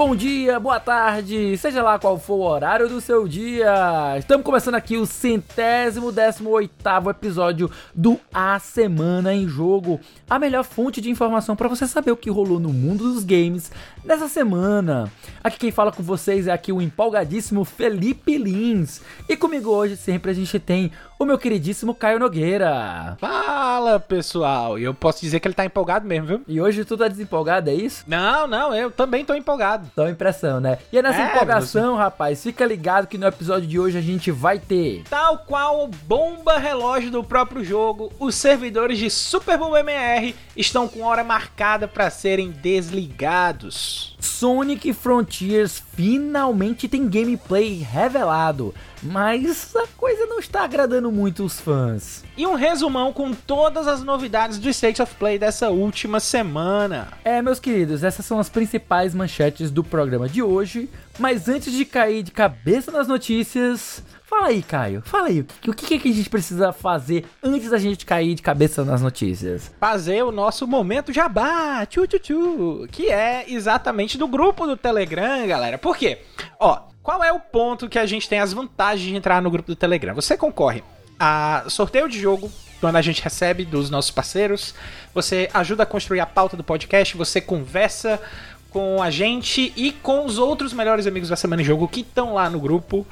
bom dia, boa tarde, seja lá qual for o horário do seu dia. Estamos começando aqui o centésimo décimo oitavo episódio do A Semana em Jogo, a melhor fonte de informação para você saber o que rolou no mundo dos games nessa semana. Aqui quem fala com vocês é aqui o empolgadíssimo Felipe Lins e comigo hoje sempre a gente tem o meu queridíssimo Caio Nogueira. Fala pessoal, e eu posso dizer que ele tá empolgado mesmo, viu? E hoje tu tá desempolgado, é isso? Não, não, eu também tô empolgado. Só impressão, né? E é nessa é, empolgação, rapaz, fica ligado que no episódio de hoje a gente vai ter. Tal qual bomba relógio do próprio jogo, os servidores de Super Bowl MR estão com hora marcada para serem desligados. Sonic Frontiers finalmente tem gameplay revelado, mas a coisa não está agradando muito os fãs. E um resumão com todas as novidades do State of Play dessa última semana. É, meus queridos, essas são as principais manchetes do programa de hoje, mas antes de cair de cabeça nas notícias, Fala aí, Caio. Fala aí. O que, que a gente precisa fazer antes da gente cair de cabeça nas notícias? Fazer o nosso momento jabá, tchu, tchu, tchu, que é exatamente do grupo do Telegram, galera. Por quê? Ó, qual é o ponto que a gente tem as vantagens de entrar no grupo do Telegram? Você concorre a sorteio de jogo quando a gente recebe dos nossos parceiros, você ajuda a construir a pauta do podcast, você conversa com a gente e com os outros melhores amigos da Semana em Jogo que estão lá no grupo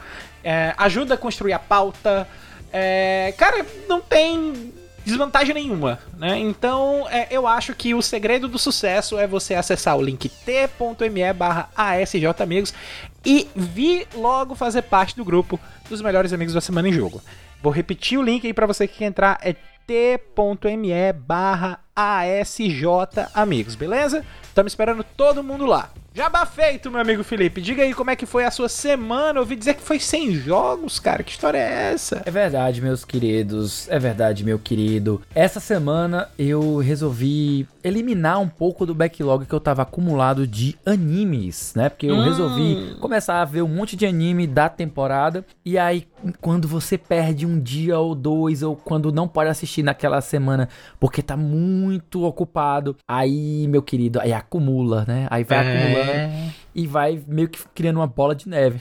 é, ajuda a construir a pauta. É, cara, não tem desvantagem nenhuma, né? Então, é, eu acho que o segredo do sucesso é você acessar o link t.me barra asjamigos e vir logo fazer parte do grupo dos melhores amigos da Semana em Jogo. Vou repetir o link aí para você que quer entrar, é t.me barra asjamigos, beleza? Estamos esperando todo mundo lá. Jabá feito, meu amigo Felipe. Diga aí como é que foi a sua semana. Eu ouvi dizer que foi sem jogos, cara. Que história é essa? É verdade, meus queridos. É verdade, meu querido. Essa semana eu resolvi eliminar um pouco do backlog que eu tava acumulado de animes, né? Porque eu hum. resolvi começar a ver um monte de anime da temporada. E aí, quando você perde um dia ou dois, ou quando não pode assistir naquela semana porque tá muito ocupado, aí, meu querido, aí acumula, né? Aí vai é. acumulando. E vai meio que criando uma bola de neve.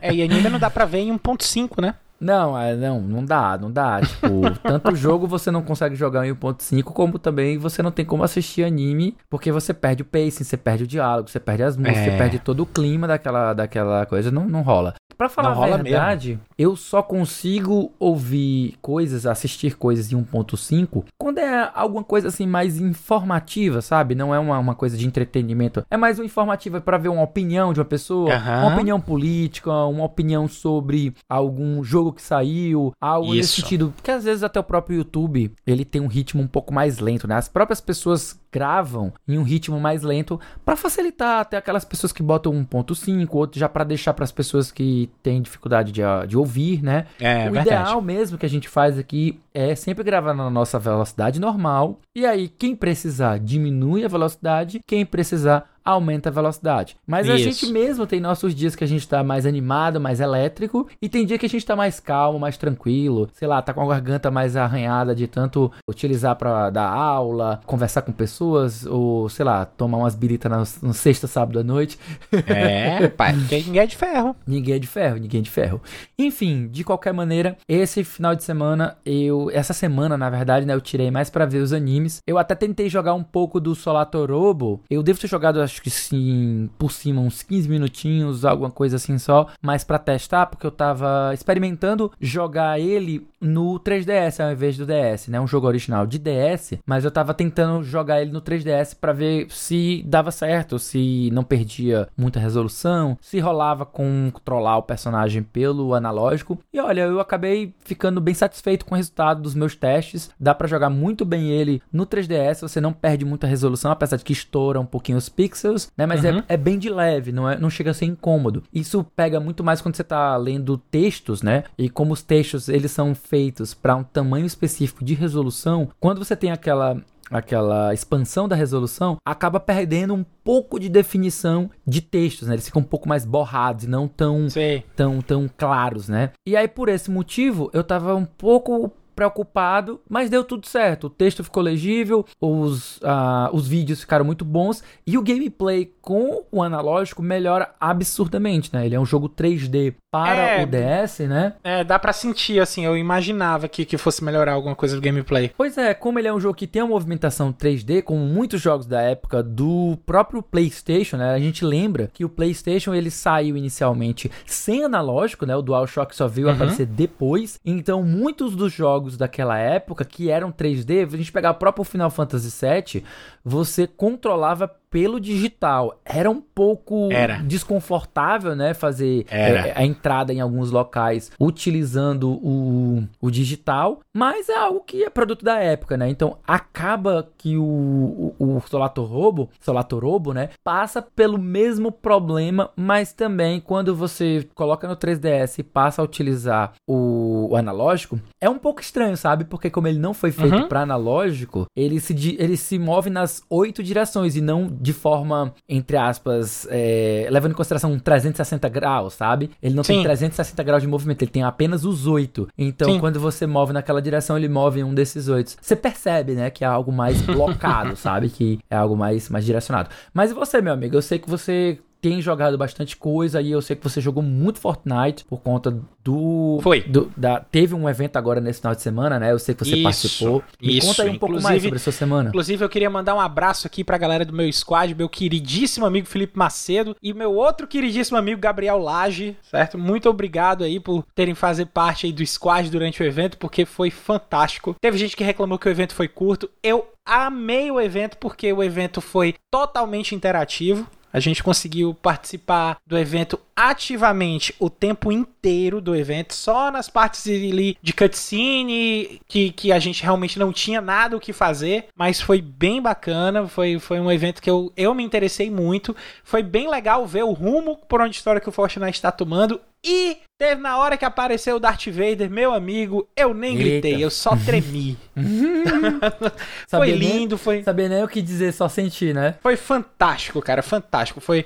é, e ainda não dá pra ver em 1.5, né? Não, é, não, não dá, não dá. Tipo, tanto jogo você não consegue jogar em 1.5, como também você não tem como assistir anime, porque você perde o pacing, você perde o diálogo, você perde as músicas, é. você perde todo o clima daquela, daquela coisa, não, não rola. Pra falar não a verdade, mesmo. Eu só consigo ouvir coisas, assistir coisas em 1.5 quando é alguma coisa assim mais informativa, sabe? Não é uma, uma coisa de entretenimento. É mais uma informativa para ver uma opinião de uma pessoa, uhum. uma opinião política, uma opinião sobre algum jogo que saiu, algo Isso. nesse sentido. Porque às vezes até o próprio YouTube, ele tem um ritmo um pouco mais lento, né? As próprias pessoas gravam em um ritmo mais lento para facilitar até aquelas pessoas que botam 1.5, outro já para deixar para as pessoas que têm dificuldade de, de ouvir, né? É, o verdade. ideal mesmo que a gente faz aqui é sempre gravar na nossa velocidade normal e aí quem precisar diminui a velocidade, quem precisar aumenta a velocidade. Mas Isso. a gente mesmo tem nossos dias que a gente tá mais animado, mais elétrico, e tem dia que a gente tá mais calmo, mais tranquilo, sei lá, tá com a garganta mais arranhada de tanto utilizar para dar aula, conversar com pessoas, ou sei lá, tomar umas biritas no, sexta, sábado à noite. É, pai, ninguém é de ferro. Ninguém é de ferro, ninguém é de ferro. Enfim, de qualquer maneira, esse final de semana, eu, essa semana, na verdade, né, eu tirei mais para ver os animes. Eu até tentei jogar um pouco do Solatorobo. Eu devo ter jogado, acho que sim, por cima, uns 15 minutinhos, alguma coisa assim só, mas para testar, porque eu tava experimentando jogar ele no 3DS ao invés do DS, né? Um jogo original de DS, mas eu tava tentando jogar ele no 3DS para ver se dava certo, se não perdia muita resolução, se rolava com controlar o personagem pelo analógico. E olha, eu acabei ficando bem satisfeito com o resultado dos meus testes. Dá para jogar muito bem ele no 3DS, você não perde muita resolução, apesar de que estoura um pouquinho os pixels né? Mas é, uhum. é, é, bem de leve, não, é, não chega a ser incômodo. Isso pega muito mais quando você tá lendo textos, né? E como os textos eles são feitos para um tamanho específico de resolução, quando você tem aquela aquela expansão da resolução, acaba perdendo um pouco de definição de textos, né? Eles ficam um pouco mais borrados e não tão, tão, tão claros, né? E aí, por esse motivo, eu tava um pouco preocupado, mas deu tudo certo. O texto ficou legível, os, uh, os vídeos ficaram muito bons e o gameplay com o analógico melhora absurdamente, né? Ele é um jogo 3D para é, o DS, né? É, dá para sentir, assim, eu imaginava que, que fosse melhorar alguma coisa do gameplay. Pois é, como ele é um jogo que tem uma movimentação 3D, como muitos jogos da época do próprio PlayStation, né? A gente lembra que o PlayStation ele saiu inicialmente sem analógico, né? O DualShock só veio uhum. aparecer depois. Então, muitos dos jogos daquela época que eram 3D, a gente pegar o próprio Final Fantasy VII, você controlava pelo digital. Era um pouco Era. desconfortável, né? Fazer é, a entrada em alguns locais utilizando o, o digital, mas é algo que é produto da época, né? Então acaba que o, o, o Solato Robo, Solato Robo, né? Passa pelo mesmo problema, mas também quando você coloca no 3DS e passa a utilizar o, o analógico, é um pouco estranho, sabe? Porque como ele não foi feito uhum. para analógico, ele se, ele se move nas oito direções e não de forma, entre aspas, é, levando em consideração 360 graus, sabe? Ele não Sim. tem 360 graus de movimento, ele tem apenas os oito. Então, Sim. quando você move naquela direção, ele move um desses oito. Você percebe, né, que é algo mais blocado, sabe? Que é algo mais, mais direcionado. Mas e você, meu amigo? Eu sei que você tem jogado bastante coisa e eu sei que você jogou muito Fortnite por conta do. Foi. Do, da, teve um evento agora nesse final de semana, né? Eu sei que você isso, participou. Me isso. conta aí um inclusive, pouco mais sobre a sua semana. Inclusive, eu queria mandar um abraço aqui pra galera do meu squad, meu queridíssimo amigo Felipe Macedo e meu outro queridíssimo amigo Gabriel Lage, certo? Muito obrigado aí por terem fazer parte aí do squad durante o evento, porque foi fantástico. Teve gente que reclamou que o evento foi curto. Eu amei o evento porque o evento foi totalmente interativo. A gente conseguiu participar do evento ativamente o tempo inteiro do evento, só nas partes ali de cutscene que, que a gente realmente não tinha nada o que fazer, mas foi bem bacana, foi, foi um evento que eu, eu me interessei muito, foi bem legal ver o rumo por onde a história que o Fortnite está tomando e teve na hora que apareceu o Darth Vader, meu amigo, eu nem Eita. gritei, eu só tremi. foi lindo, foi. Sabia nem o que dizer, só sentir, né? Foi fantástico, cara, fantástico. Foi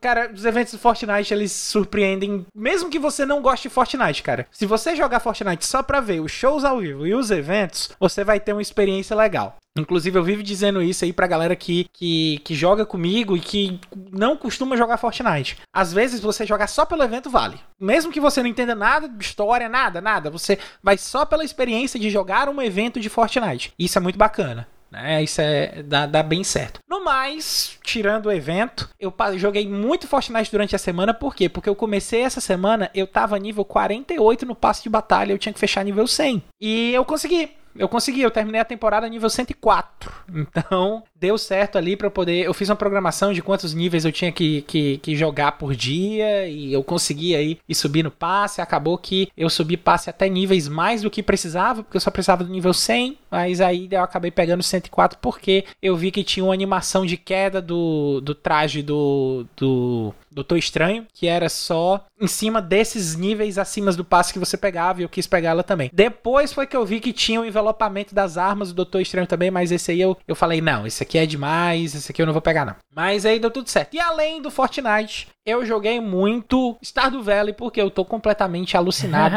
Cara, os eventos do Fortnite, eles surpreendem, mesmo que você não goste de Fortnite, cara. Se você jogar Fortnite só pra ver os shows ao vivo e os eventos, você vai ter uma experiência legal. Inclusive, eu vivo dizendo isso aí pra galera que, que, que joga comigo e que não costuma jogar Fortnite. Às vezes, você jogar só pelo evento vale. Mesmo que você não entenda nada de história, nada, nada. Você vai só pela experiência de jogar um evento de Fortnite. Isso é muito bacana. Né? Isso é dá, dá bem certo. No mais, tirando o evento, eu joguei muito Fortnite durante a semana, por quê? Porque eu comecei essa semana, eu tava nível 48 no passe de batalha, eu tinha que fechar nível 100. E eu consegui eu consegui, eu terminei a temporada nível 104. Então, deu certo ali para poder. Eu fiz uma programação de quantos níveis eu tinha que, que, que, jogar por dia e eu consegui aí ir subir no passe. Acabou que eu subi passe até níveis mais do que precisava, porque eu só precisava do nível 100. Mas aí eu acabei pegando 104 porque eu vi que tinha uma animação de queda do, do traje do, do Doutor Estranho, que era só em cima desses níveis acima do passe que você pegava e eu quis pegar ela também. Depois foi que eu vi que tinha o envelopamento das armas do Doutor Estranho também, mas esse aí eu, eu falei, não, esse aqui é demais, esse aqui eu não vou pegar não. Mas aí deu tudo certo. E além do Fortnite, eu joguei muito Stardew Valley porque eu tô completamente alucinado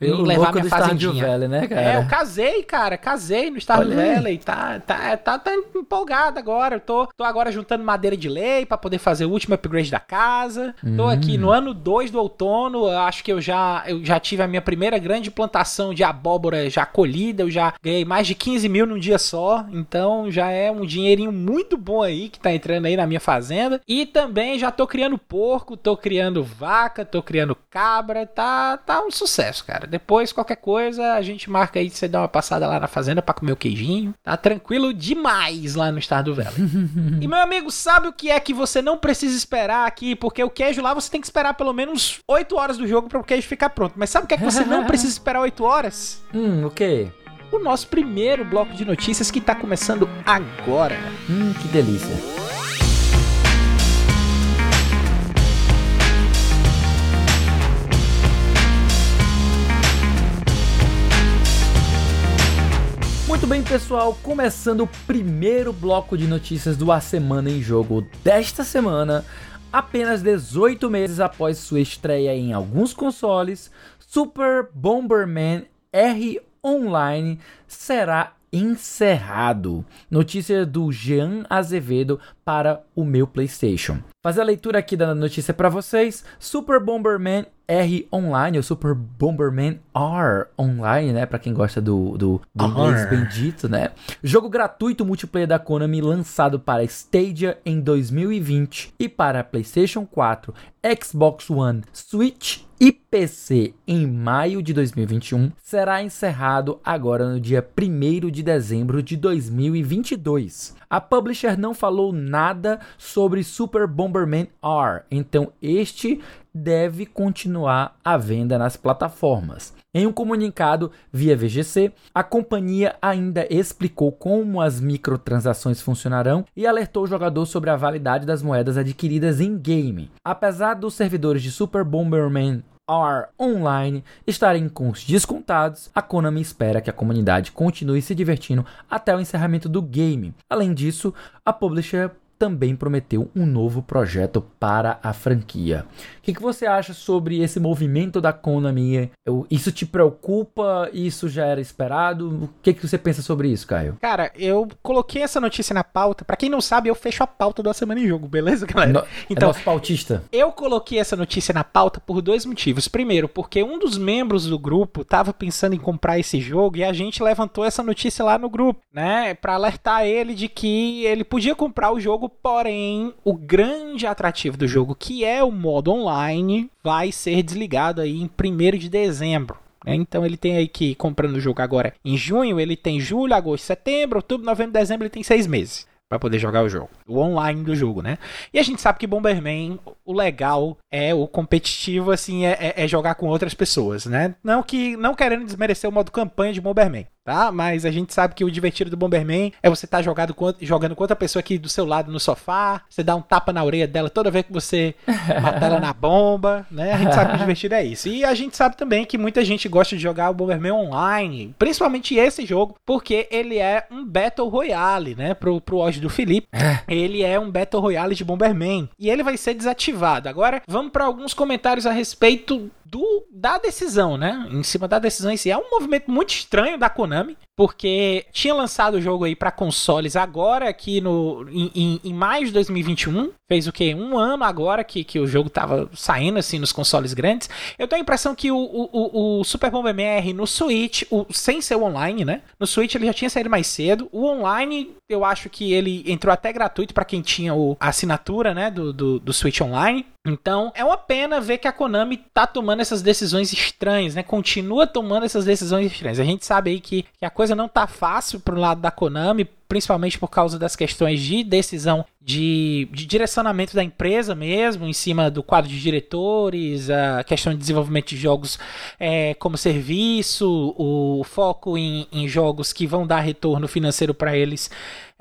em, em levar minha fazendinha. Valley, né, cara? É, eu casei, cara, casei no Stardew Olha Valley, tá, tá, tá, tá empolgado agora. Eu tô, tô agora juntando madeira de lei para poder fazer o último upgrade da casa. Tô aqui no hum. ano 2 do outono, acho que eu já, eu já tive a minha primeira grande plantação de abóbora já colhida, eu já ganhei mais de 15 mil num dia só, então já é um dinheirinho muito bom aí que tá entrando aí na minha fazenda. E também já tô criando porco, tô criando vaca, tô criando cabra, tá, tá um sucesso, cara. Depois, qualquer coisa, a gente marca aí de você dar uma passada lá na fazenda para comer o queijinho. Tá tranquilo demais lá no Estado do Valley. e meu amigo, sabe o que é que você não precisa esperar aqui? Porque o queijo lá você tem que esperar pelo menos 8 horas do jogo para o queijo ficar pronto. Mas sabe o que é que você não precisa esperar 8 horas? Hum, o quê? O nosso primeiro bloco de notícias que tá começando agora. Hum, que delícia. Muito bem, pessoal, começando o primeiro bloco de notícias do A Semana em Jogo desta semana. Apenas 18 meses após sua estreia em alguns consoles, Super Bomberman Online será encerrado. Notícia do Jean Azevedo para o meu PlayStation. Fazer a leitura aqui da notícia para vocês. Super Bomberman R Online, ou Super Bomberman R Online, né? Para quem gosta do, do, do inglês bendito, né? Jogo gratuito multiplayer da Konami lançado para Stadia em 2020 e para PlayStation 4, Xbox One, Switch e PC em maio de 2021 será encerrado agora no dia 1 de dezembro de 2022. A publisher não falou nada sobre Super Bomberman R, então este deve continuar à venda nas plataformas. Em um comunicado via VGC, a companhia ainda explicou como as microtransações funcionarão e alertou o jogador sobre a validade das moedas adquiridas em game. Apesar dos servidores de Super Bomberman R Online estarem com os descontados, a Konami espera que a comunidade continue se divertindo até o encerramento do game. Além disso, a publisher também prometeu um novo projeto para a franquia. O que, que você acha sobre esse movimento da Konami? Isso te preocupa? Isso já era esperado? O que, que você pensa sobre isso, Caio? Cara, eu coloquei essa notícia na pauta. Para quem não sabe, eu fecho a pauta da semana em jogo, beleza, galera? No, é então, é nosso pautista. Eu coloquei essa notícia na pauta por dois motivos. Primeiro, porque um dos membros do grupo estava pensando em comprar esse jogo e a gente levantou essa notícia lá no grupo, né, para alertar ele de que ele podia comprar o jogo Porém, o grande atrativo do jogo, que é o modo online, vai ser desligado aí em 1 de dezembro. Né? Então ele tem aí que comprando o jogo agora em junho, ele tem julho, agosto, setembro, outubro, novembro, dezembro, ele tem seis meses para poder jogar o jogo. O online do jogo, né? E a gente sabe que Bomberman, o legal é o competitivo, assim, é, é, é jogar com outras pessoas, né? Não que não querendo desmerecer o modo campanha de Bomberman tá? Mas a gente sabe que o divertido do Bomberman é você estar tá jogando, com, jogando com outra pessoa aqui do seu lado no sofá, você dá um tapa na orelha dela toda vez que você mata ela na bomba, né? A gente sabe que o divertido é isso. E a gente sabe também que muita gente gosta de jogar o Bomberman online, principalmente esse jogo, porque ele é um Battle Royale, né? Pro, pro ódio do Felipe. É. Ele é um Battle Royale de Bomberman. E ele vai ser desativado. Agora, vamos para alguns comentários a respeito do, da decisão, né? Em cima da decisão em si. É um movimento muito estranho da Konami, porque tinha lançado o jogo aí para consoles agora, aqui no, em, em, maio de 2021. Fez o quê? Um ano agora que, que o jogo tava saindo assim nos consoles grandes. Eu tenho a impressão que o, o, o Super Bomberman R no Switch, o, sem ser online, né? No Switch ele já tinha saído mais cedo. O online, eu acho que ele entrou até gratuito para quem tinha o, a assinatura, né? Do, do, do Switch Online. Então, é uma pena ver que a Konami tá tomando essas decisões estranhas, né? Continua tomando essas decisões estranhas. A gente sabe aí que, que a coisa não tá fácil pro lado da Konami, principalmente por causa das questões de decisão de, de, direcionamento da empresa mesmo, em cima do quadro de diretores, a questão de desenvolvimento de jogos é, como serviço, o foco em, em jogos que vão dar retorno financeiro para eles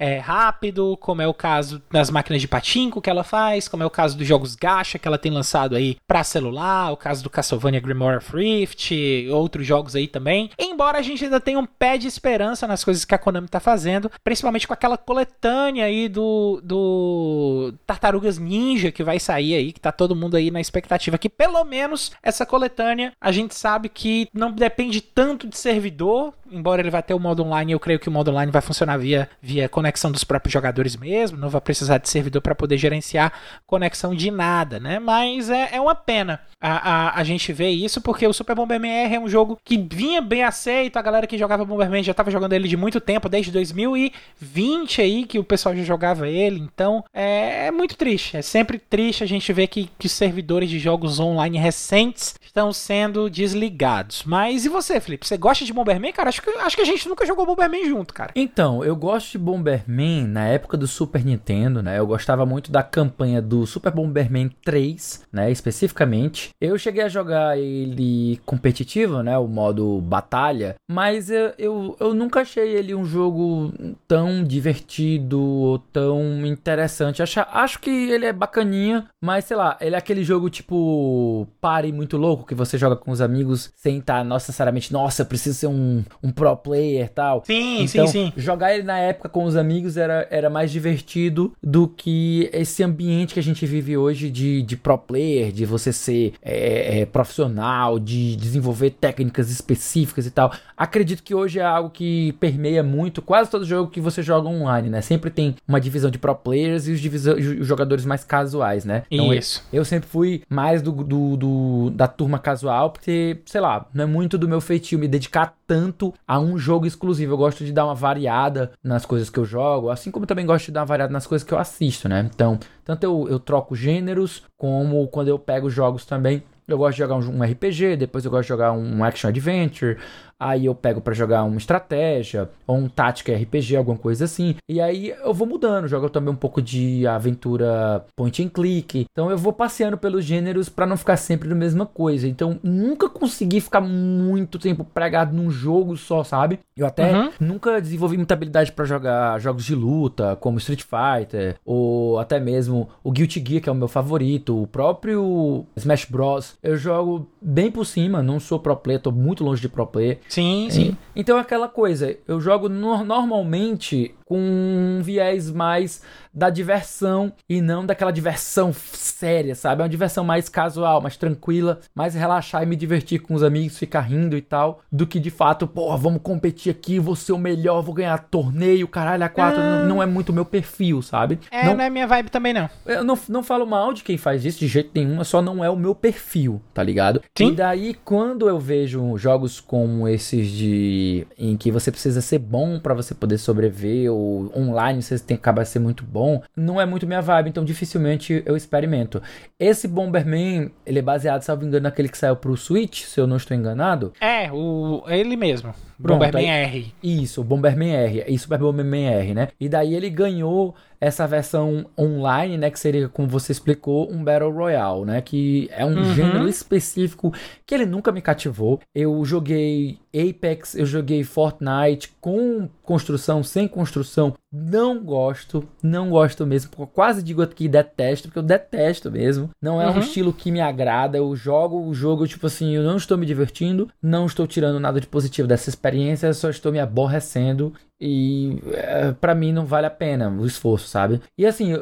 é, rápido, como é o caso das máquinas de patinco que ela faz, como é o caso dos jogos gacha que ela tem lançado aí para celular, o caso do Castlevania Grimoire of Rift, outros jogos aí também. Embora a gente ainda tenha um pé de esperança nas coisas que a Konami tá fazendo, principalmente com aquela coletânea aí do, do Tartarugas Ninja que vai sair aí, que tá todo mundo aí na expectativa que pelo menos essa coletânea a gente sabe que não depende tanto de servidor, embora ele vá ter o modo online, eu creio que o modo online vai funcionar via, via conexão dos próprios jogadores mesmo, não vai precisar de servidor para poder gerenciar conexão de nada, né? Mas é, é uma pena a, a, a gente ver isso, porque o Super Bomberman R é um jogo que vinha bem aceito, a galera que jogava Bomberman já estava jogando ele de muito tempo, desde 2020 aí que o pessoal já jogava ele, então é, é muito triste, é sempre triste a gente ver que, que servidores de jogos online recentes estão sendo desligados. Mas e você, Felipe? Você gosta de Bomberman, cara? Acho acho que, acho que a gente nunca jogou Bomberman junto, cara. Então, eu gosto de Bomberman na época do Super Nintendo, né? Eu gostava muito da campanha do Super Bomberman 3, né? Especificamente. Eu cheguei a jogar ele competitivo, né? O modo batalha. Mas eu, eu, eu nunca achei ele um jogo tão divertido ou tão interessante. Acho, acho que ele é bacaninha, mas sei lá, ele é aquele jogo tipo pare muito louco que você joga com os amigos sem estar necessariamente, nossa, preciso ser um, um um pro player tal. Sim, então, sim, sim. Jogar ele na época com os amigos era, era mais divertido do que esse ambiente que a gente vive hoje de, de pro player, de você ser é, é, profissional, de desenvolver técnicas específicas e tal. tal. Acredito que hoje é algo que permeia muito quase todo jogo que você joga online, né? Sempre tem uma divisão de pro players e os, os jogadores mais casuais, né? Então, Isso. Eu, eu sempre fui mais do, do, do, da turma casual, porque, sei lá, não é muito do meu feitio me dedicar tanto a um jogo exclusivo. Eu gosto de dar uma variada nas coisas que eu jogo, assim como também gosto de dar uma variada nas coisas que eu assisto, né? Então, tanto eu, eu troco gêneros, como quando eu pego jogos também. Eu gosto de jogar um, um RPG, depois eu gosto de jogar um action adventure, aí eu pego para jogar uma estratégia ou um tática RPG, alguma coisa assim. E aí eu vou mudando, jogo também um pouco de aventura point and click. Então eu vou passeando pelos gêneros para não ficar sempre na mesma coisa. Então nunca consegui ficar muito tempo pregado num jogo só, sabe? Eu até uhum. nunca desenvolvi muita habilidade para jogar jogos de luta, como Street Fighter, ou até mesmo o Guilty Gear, que é o meu favorito, o próprio Smash Bros. Eu jogo bem por cima, não sou pro player, tô muito longe de pro player. Sim, sim. Então é aquela coisa, eu jogo no normalmente com um viés mais da diversão e não daquela diversão séria, sabe? É uma diversão mais casual, mais tranquila, mais relaxar e me divertir com os amigos, ficar rindo e tal, do que de fato, pô, vamos competir aqui, vou ser o melhor, vou ganhar torneio, caralho, a quatro. Ah. Não, não, é muito meu perfil, sabe? É, não, não é minha vibe também, não. Eu não, não falo mal de quem faz isso de jeito nenhum, só não é o meu perfil, tá ligado? Sim. E daí, quando eu vejo jogos como esses de. em que você precisa ser bom para você poder sobreviver, online você tem que acabar ser muito bom, não é muito minha vibe, então dificilmente eu experimento. Esse Bomberman, ele é baseado, salvo engano, naquele que saiu pro Switch, se eu não estou enganado. É, o ele mesmo. Pronto, Bomberman aí, R. Isso, Bomberman R. E Super Bomberman R, né? E daí ele ganhou essa versão online, né? Que seria, como você explicou, um Battle Royale, né? Que é um uhum. gênero específico que ele nunca me cativou. Eu joguei Apex, eu joguei Fortnite com construção, sem construção. Não gosto, não gosto mesmo. Quase digo aqui detesto, porque eu detesto mesmo. Não é uhum. um estilo que me agrada. Eu jogo o jogo, tipo assim, eu não estou me divertindo, não estou tirando nada de positivo dessa experiência, só estou me aborrecendo e é, para mim não vale a pena o esforço, sabe? E assim,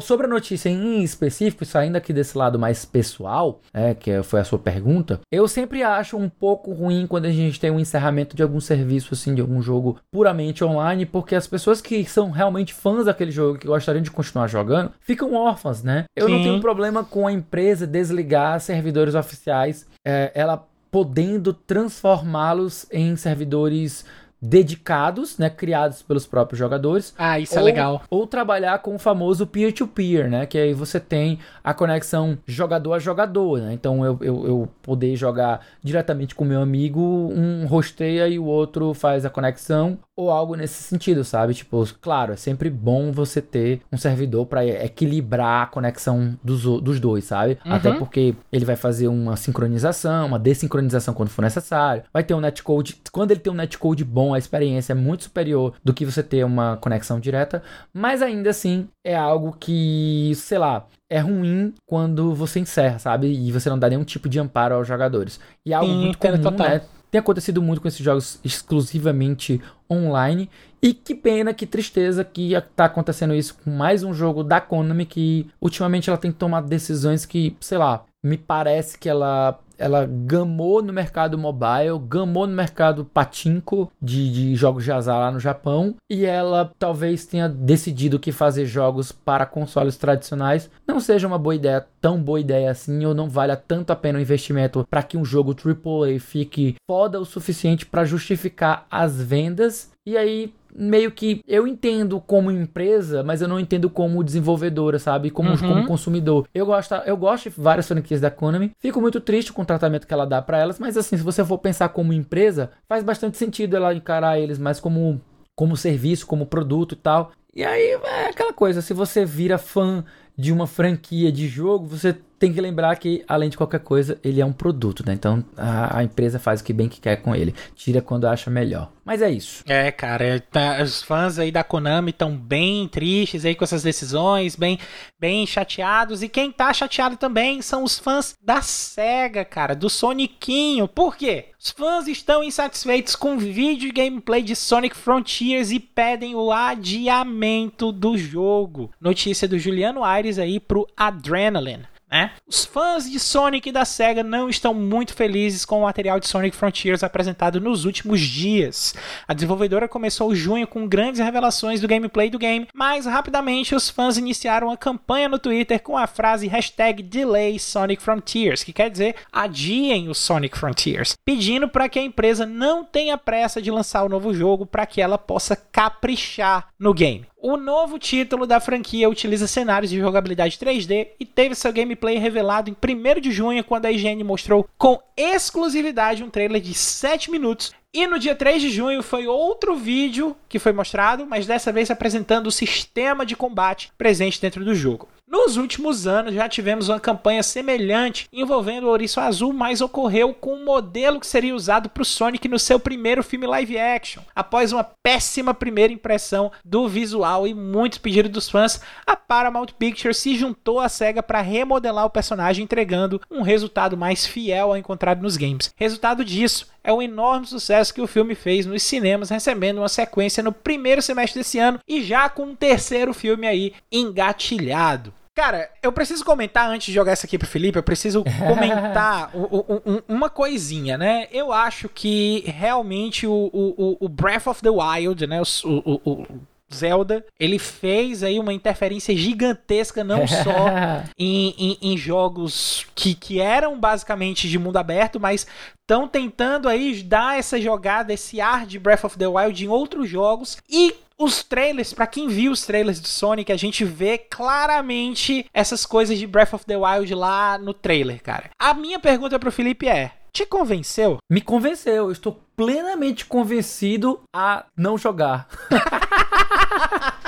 sobre a notícia em específico, saindo aqui desse lado mais pessoal, é, que foi a sua pergunta, eu sempre acho um pouco ruim quando a gente tem um encerramento de algum serviço, assim, de algum jogo puramente online, porque as pessoas que são realmente fãs daquele jogo, que gostariam de continuar jogando, ficam órfãs, né? Eu Sim. não tenho problema com a empresa desligar servidores oficiais, é, ela podendo transformá-los em servidores dedicados, né, criados pelos próprios jogadores. Ah, isso é ou, é legal. Ou trabalhar com o famoso peer-to-peer, né, que aí você tem a conexão jogador a jogador, né? Então eu, eu, eu poder jogar diretamente com meu amigo, um rosteia e o outro faz a conexão, ou algo nesse sentido, sabe? Tipo, claro, é sempre bom você ter um servidor para equilibrar a conexão dos, dos dois, sabe? Uhum. Até porque ele vai fazer uma sincronização, uma desincronização quando for necessário. Vai ter um netcode, quando ele tem um netcode bom, a experiência é muito superior do que você ter uma conexão direta, mas ainda assim é algo que, sei lá, é ruim quando você encerra, sabe? E você não dá nenhum tipo de amparo aos jogadores. E é algo Sim, muito comum, total. né? Tem acontecido muito com esses jogos exclusivamente online. E que pena, que tristeza que tá acontecendo isso com mais um jogo da Konami que ultimamente ela tem tomado decisões que, sei lá, me parece que ela ela gamou no mercado mobile, gamou no mercado patinco de, de jogos de azar lá no Japão e ela talvez tenha decidido que fazer jogos para consoles tradicionais não seja uma boa ideia, tão boa ideia assim, ou não valha tanto a pena o investimento para que um jogo AAA fique foda o suficiente para justificar as vendas. E aí meio que eu entendo como empresa, mas eu não entendo como desenvolvedora, sabe? Como, uhum. como consumidor. Eu gosto, eu gosto de várias franquias da Konami. Fico muito triste com o tratamento que ela dá para elas, mas assim, se você for pensar como empresa, faz bastante sentido ela encarar eles mais como como serviço, como produto e tal. E aí é aquela coisa, se você vira fã de uma franquia de jogo, você tem que lembrar que, além de qualquer coisa, ele é um produto, né? Então a, a empresa faz o que bem que quer com ele. Tira quando acha melhor. Mas é isso. É, cara, é, tá, os fãs aí da Konami estão bem tristes aí com essas decisões, bem, bem chateados. E quem tá chateado também são os fãs da SEGA, cara, do Sonicinho. Por quê? Os fãs estão insatisfeitos com o vídeo gameplay de Sonic Frontiers e pedem o adiamento do jogo. Notícia do Juliano Aires aí pro Adrenaline. Né? Os fãs de Sonic e da SEGA não estão muito felizes com o material de Sonic Frontiers apresentado nos últimos dias. A desenvolvedora começou junho com grandes revelações do gameplay do game, mas rapidamente os fãs iniciaram a campanha no Twitter com a frase hashtag Delay Sonic Frontiers, que quer dizer adiem o Sonic Frontiers, pedindo para que a empresa não tenha pressa de lançar o novo jogo para que ela possa caprichar no game. O novo título da franquia utiliza cenários de jogabilidade 3D e teve seu gameplay revelado em 1 de junho, quando a IGN mostrou com exclusividade um trailer de 7 minutos. E no dia 3 de junho foi outro vídeo que foi mostrado, mas dessa vez apresentando o sistema de combate presente dentro do jogo. Nos últimos anos já tivemos uma campanha semelhante envolvendo o Ouriço Azul, mas ocorreu com um modelo que seria usado para o Sonic no seu primeiro filme live action. Após uma péssima primeira impressão do visual e muitos pedidos dos fãs, a Paramount Pictures se juntou à SEGA para remodelar o personagem, entregando um resultado mais fiel ao encontrado nos games. Resultado disso é o enorme sucesso que o filme fez nos cinemas, recebendo uma sequência no primeiro semestre desse ano e já com um terceiro filme aí engatilhado. Cara, eu preciso comentar antes de jogar essa aqui pro Felipe, eu preciso comentar uma coisinha, né? Eu acho que realmente o, o, o Breath of the Wild, né? O, o, Zelda, ele fez aí uma interferência gigantesca, não só em, em, em, jogos que, que eram basicamente de mundo aberto, mas estão tentando aí dar essa jogada, esse ar de Breath of the Wild em outros jogos. E os trailers, para quem viu os trailers do Sonic, a gente vê claramente essas coisas de Breath of the Wild lá no trailer, cara. A minha pergunta pro Felipe é: te convenceu? Me convenceu. Eu estou plenamente convencido a não jogar.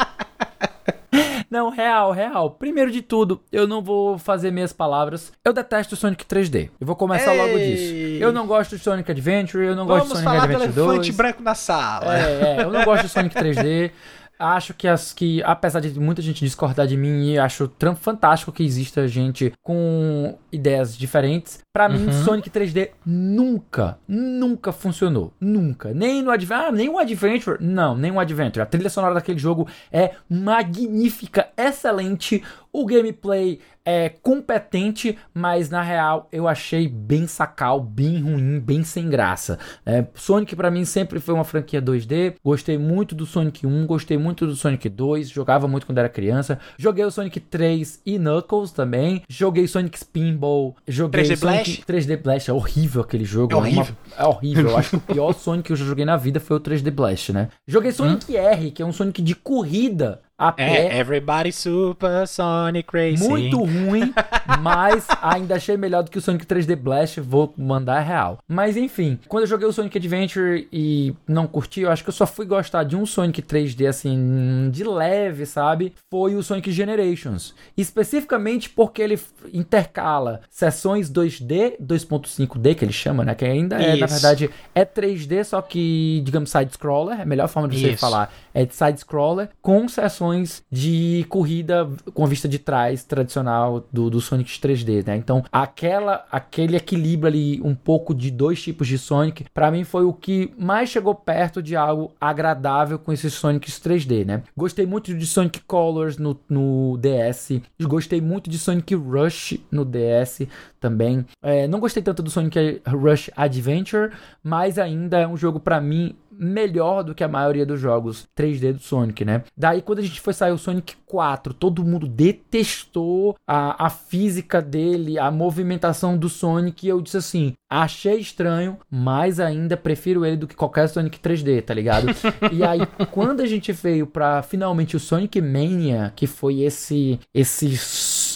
Não, real, real. Primeiro de tudo, eu não vou fazer minhas palavras. Eu detesto Sonic 3D. Eu vou começar Ei. logo disso. Eu não gosto de Sonic Adventure, eu não Vamos gosto de Sonic Adventure 2. Vamos falar branco na sala. É, é, eu não gosto de Sonic 3D. Acho que, as, que, apesar de muita gente discordar de mim, acho fantástico que exista gente com ideias diferentes. Para uhum. mim, Sonic 3D nunca, nunca funcionou. Nunca. Nem no Adventure. Ah, nem o Adventure. Não, nem o Adventure. A trilha sonora daquele jogo é magnífica, excelente. O gameplay é competente, mas na real eu achei bem sacal, bem ruim, bem sem graça. É, Sonic para mim sempre foi uma franquia 2D. Gostei muito do Sonic 1, gostei muito do Sonic 2, jogava muito quando era criança. Joguei o Sonic 3 e Knuckles também. Joguei Sonic Spinball, joguei 3D Sonic Blast? 3D Blast. É horrível aquele jogo. É horrível. É, uma... é horrível. Eu acho que o pior Sonic que eu já joguei na vida foi o 3D Blast, né? Joguei Sonic hum? R, que é um Sonic de corrida a pé. É, Everybody Super Sonic Racing. Muito ruim, mas ainda achei melhor do que o Sonic 3D Blast, vou mandar real. Mas enfim, quando eu joguei o Sonic Adventure e não curti, eu acho que eu só fui gostar de um Sonic 3D assim, de leve, sabe? Foi o Sonic Generations. Especificamente porque ele intercala sessões 2D, 2.5D, que ele chama, né? Que ainda é, Isso. na verdade, é 3D, só que, digamos, side-scroller, é a melhor forma de você Isso. falar. É de side-scroller, com sessões de corrida com a vista de trás tradicional do, do Sonic 3D, né? Então, aquela, aquele equilíbrio ali, um pouco de dois tipos de Sonic, para mim foi o que mais chegou perto de algo agradável com esses Sonics 3D, né? Gostei muito de Sonic Colors no, no DS, gostei muito de Sonic Rush no DS também. É, não gostei tanto do Sonic Rush Adventure, mas ainda é um jogo para mim melhor do que a maioria dos jogos 3D do Sonic, né? Daí quando a gente foi sair o Sonic 4, todo mundo detestou a, a física dele, a movimentação do Sonic, e eu disse assim, achei estranho, mas ainda prefiro ele do que qualquer Sonic 3D, tá ligado? e aí quando a gente veio para finalmente o Sonic Mania, que foi esse esse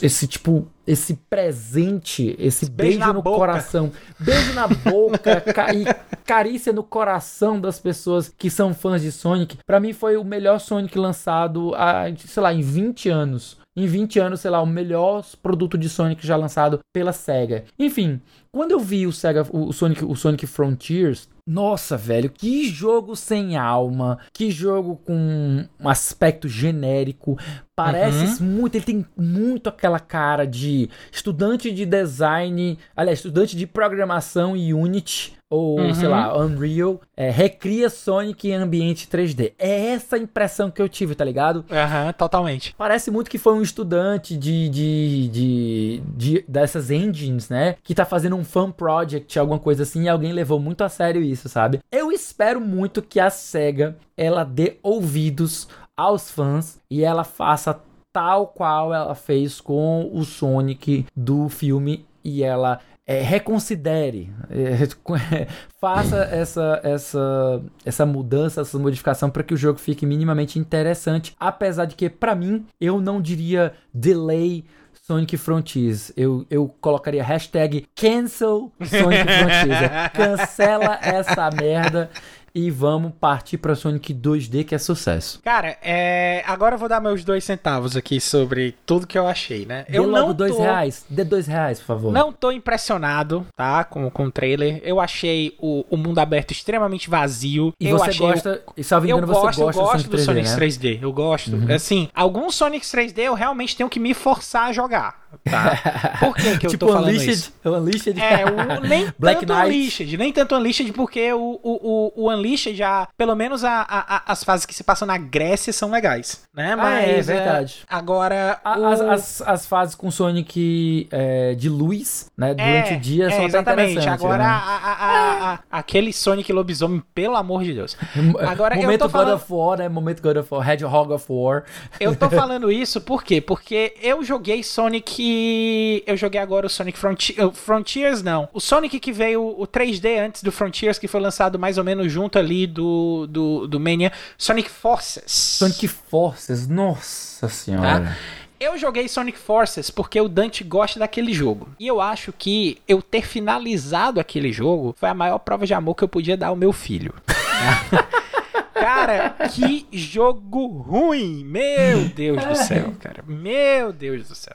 esse tipo esse presente, esse beijo, beijo no boca. coração, beijo na boca e carícia no coração das pessoas que são fãs de Sonic. Para mim foi o melhor Sonic lançado há, sei lá, em 20 anos em 20 anos, sei lá, o melhor produto de Sonic já lançado pela SEGA. Enfim, quando eu vi o Sega, o Sonic, o Sonic Frontiers, nossa, velho, que jogo sem alma, que jogo com um aspecto genérico. Parece uhum. muito, ele tem muito aquela cara de estudante de design, aliás, estudante de programação e Unity, ou uhum. sei lá, Unreal, é, recria Sonic em ambiente 3D. É essa impressão que eu tive, tá ligado? Aham, uhum, totalmente. Parece muito que foi um estudante de, de, de, de, dessas engines, né? Que tá fazendo um fan project, alguma coisa assim, e alguém levou muito a sério isso, sabe? Eu espero muito que a SEGA ela dê ouvidos aos fãs e ela faça tal qual ela fez com o Sonic do filme e ela é, reconsidere, é, faça essa, essa, essa mudança, essa modificação para que o jogo fique minimamente interessante. Apesar de que, para mim, eu não diria delay Sonic Frontiers. Eu, eu colocaria hashtag cancel Sonic Frontiers. Cancela essa merda e vamos partir para Sonic 2D, que é sucesso. Cara, é... agora eu vou dar meus dois centavos aqui sobre tudo que eu achei, né? Dê eu logo não dois tô... reais. Dê dois reais, por favor. Não tô impressionado, tá? Com, com o trailer. Eu achei o, o mundo aberto extremamente vazio. E eu você gosta, e salvo engano, eu gosto, você gosta eu gosto do Sonic 3D, né? 3D. Eu gosto. Uhum. Assim, alguns Sonic 3D eu realmente tenho que me forçar a jogar. Tá? Por que, que eu tipo tô falando Unleashed, isso? O Unleashed. É, o, nem Black tanto Knight. Unleashed, nem tanto Unleashed, porque o, o, o, o Unleashed já, pelo menos a, a, as fases que se passam na Grécia são legais, né? Mas, ah, é, é verdade. É, agora, a, o... as, as, as, fases com Sonic é, de luz, né, durante é, o dia são é, exatamente. Agora, né? a, a, aquele Sonic lobisomem, pelo amor de Deus. Agora, momento eu tô falando... God of War, né? Momento God of War, Hedgehog of War. Eu tô falando isso por quê? Porque eu joguei Sonic eu joguei agora o Sonic Frontier, Frontiers, não. O Sonic que veio o 3D antes do Frontiers, que foi lançado mais ou menos junto ali do, do, do Mania. Sonic Forces. Sonic Forces, nossa senhora. Tá? Eu joguei Sonic Forces porque o Dante gosta daquele jogo. E eu acho que eu ter finalizado aquele jogo foi a maior prova de amor que eu podia dar ao meu filho. Cara, que jogo ruim! Meu Deus do céu, cara. Meu Deus do céu.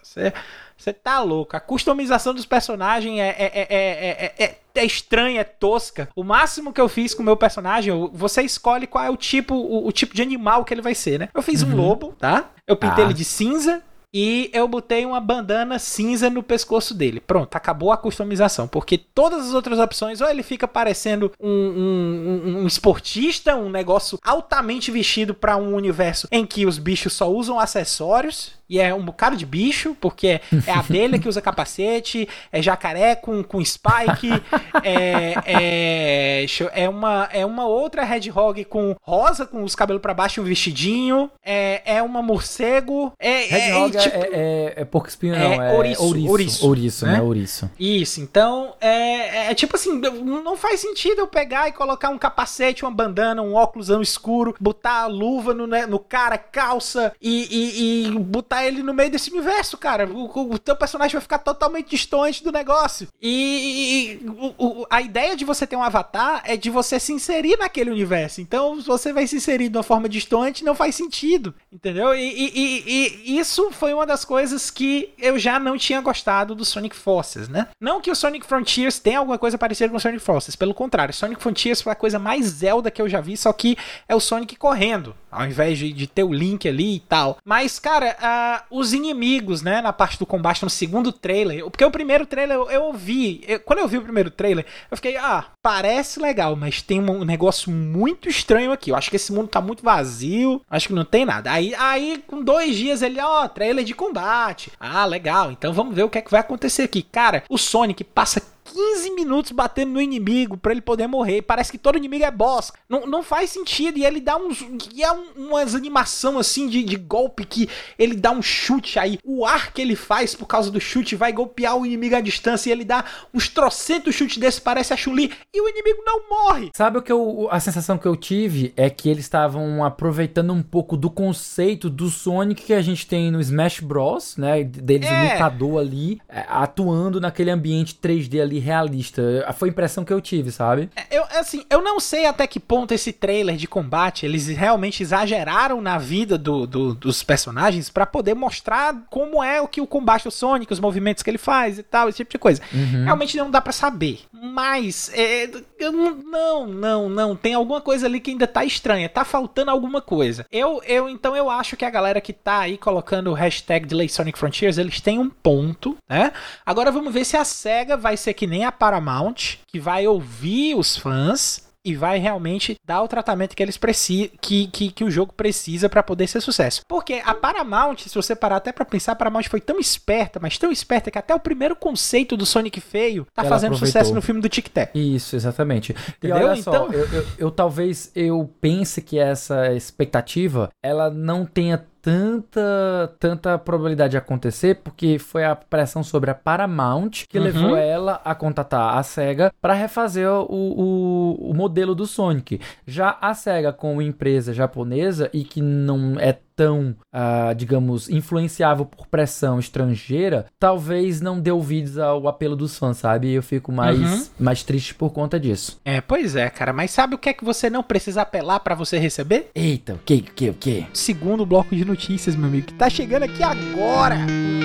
Você tá louco. A customização dos personagens é, é, é, é, é estranha, é tosca. O máximo que eu fiz com o meu personagem, você escolhe qual é o tipo, o, tipo de animal que ele vai ser, né? Eu fiz um lobo, tá? Eu pintei ah. ele de cinza, e eu botei uma bandana cinza no pescoço dele. Pronto, acabou a customização. Porque todas as outras opções, ou ele fica parecendo um, um, um esportista, um negócio altamente vestido para um universo em que os bichos só usam acessórios e é um bocado de bicho, porque é abelha que usa capacete, é jacaré com, com spike, é, é, é, uma, é uma outra hedgehog com rosa, com os cabelos para baixo e um vestidinho, é, é uma morcego, é... é hedgehog é, tipo, é, é, é porco espinho, não, é, ouriço, ouriço, ouriço, ouriço, né? né? Ouriço. Isso, então, é, é tipo assim, não faz sentido eu pegar e colocar um capacete, uma bandana, um óculos escuro, botar a luva no, né, no cara, calça e, e, e botar ele no meio desse universo, cara. O, o teu personagem vai ficar totalmente distante do negócio. E, e o, o, a ideia de você ter um avatar é de você se inserir naquele universo. Então, se você vai se inserir de uma forma distante, não faz sentido. Entendeu? E, e, e, isso foi uma das coisas que eu já não tinha gostado do Sonic Forces, né? Não que o Sonic Frontiers tenha alguma coisa parecida com o Sonic Forces, pelo contrário, Sonic Frontiers foi a coisa mais Zelda que eu já vi, só que é o Sonic correndo, ao invés de, de ter o Link ali e tal. Mas, cara, os inimigos, né, na parte do combate no segundo trailer. Porque o primeiro trailer eu, eu ouvi, eu, quando eu vi o primeiro trailer, eu fiquei, ah, parece legal, mas tem um negócio muito estranho aqui. Eu acho que esse mundo tá muito vazio, acho que não tem nada. Aí, aí com dois dias ele, ó, oh, trailer de combate. Ah, legal, então vamos ver o que é que vai acontecer aqui. Cara, o Sonic passa 15 minutos batendo no inimigo para ele poder morrer. Parece que todo inimigo é boss. Não, não faz sentido. E ele dá uns. E é um, umas animação assim de, de golpe que ele dá um chute aí. O ar que ele faz por causa do chute vai golpear o inimigo à distância. E ele dá uns trocentos chutes desse, parece a Chun-Li. E o inimigo não morre. Sabe o que eu, a sensação que eu tive é que eles estavam aproveitando um pouco do conceito do Sonic que a gente tem no Smash Bros, né? Deles é. lutador ali, é, atuando naquele ambiente 3D ali ali realista. Foi a impressão que eu tive, sabe? É, eu, assim, eu não sei até que ponto esse trailer de combate eles realmente exageraram na vida do, do, dos personagens para poder mostrar como é o que o combate do Sonic, os movimentos que ele faz e tal, esse tipo de coisa. Uhum. Realmente não dá para saber. Mas, é, eu não, não, não, tem alguma coisa ali que ainda tá estranha, tá faltando alguma coisa. Eu, eu então eu acho que a galera que tá aí colocando o hashtag Delay Sonic Frontiers, eles têm um ponto, né? Agora vamos ver se a SEGA vai ser que nem a Paramount, que vai ouvir os fãs e vai realmente dar o tratamento que eles precisam, que, que, que o jogo precisa para poder ser sucesso. Porque a Paramount, se você parar até para pensar, a Paramount foi tão esperta, mas tão esperta que até o primeiro conceito do Sonic feio tá Ela fazendo aproveitou. sucesso no filme do Tic Tac. Isso, exatamente. Entendeu? E olha então... só, eu, eu, eu talvez eu pense que essa expectativa ela não tenha tanta, tanta probabilidade de acontecer, porque foi a pressão sobre a Paramount que uhum. levou ela a contatar a SEGA para refazer o, o, o modelo do Sonic. Já a SEGA, como empresa japonesa e que não é tão, uh, digamos, influenciável por pressão estrangeira, talvez não dê ouvidos ao apelo dos fãs, sabe? E eu fico mais, uhum. mais triste por conta disso. É, pois é, cara. Mas sabe o que é que você não precisa apelar para você receber? Eita, o que, o que, o que? Segundo bloco de notícias, meu amigo, que tá chegando aqui agora. bem,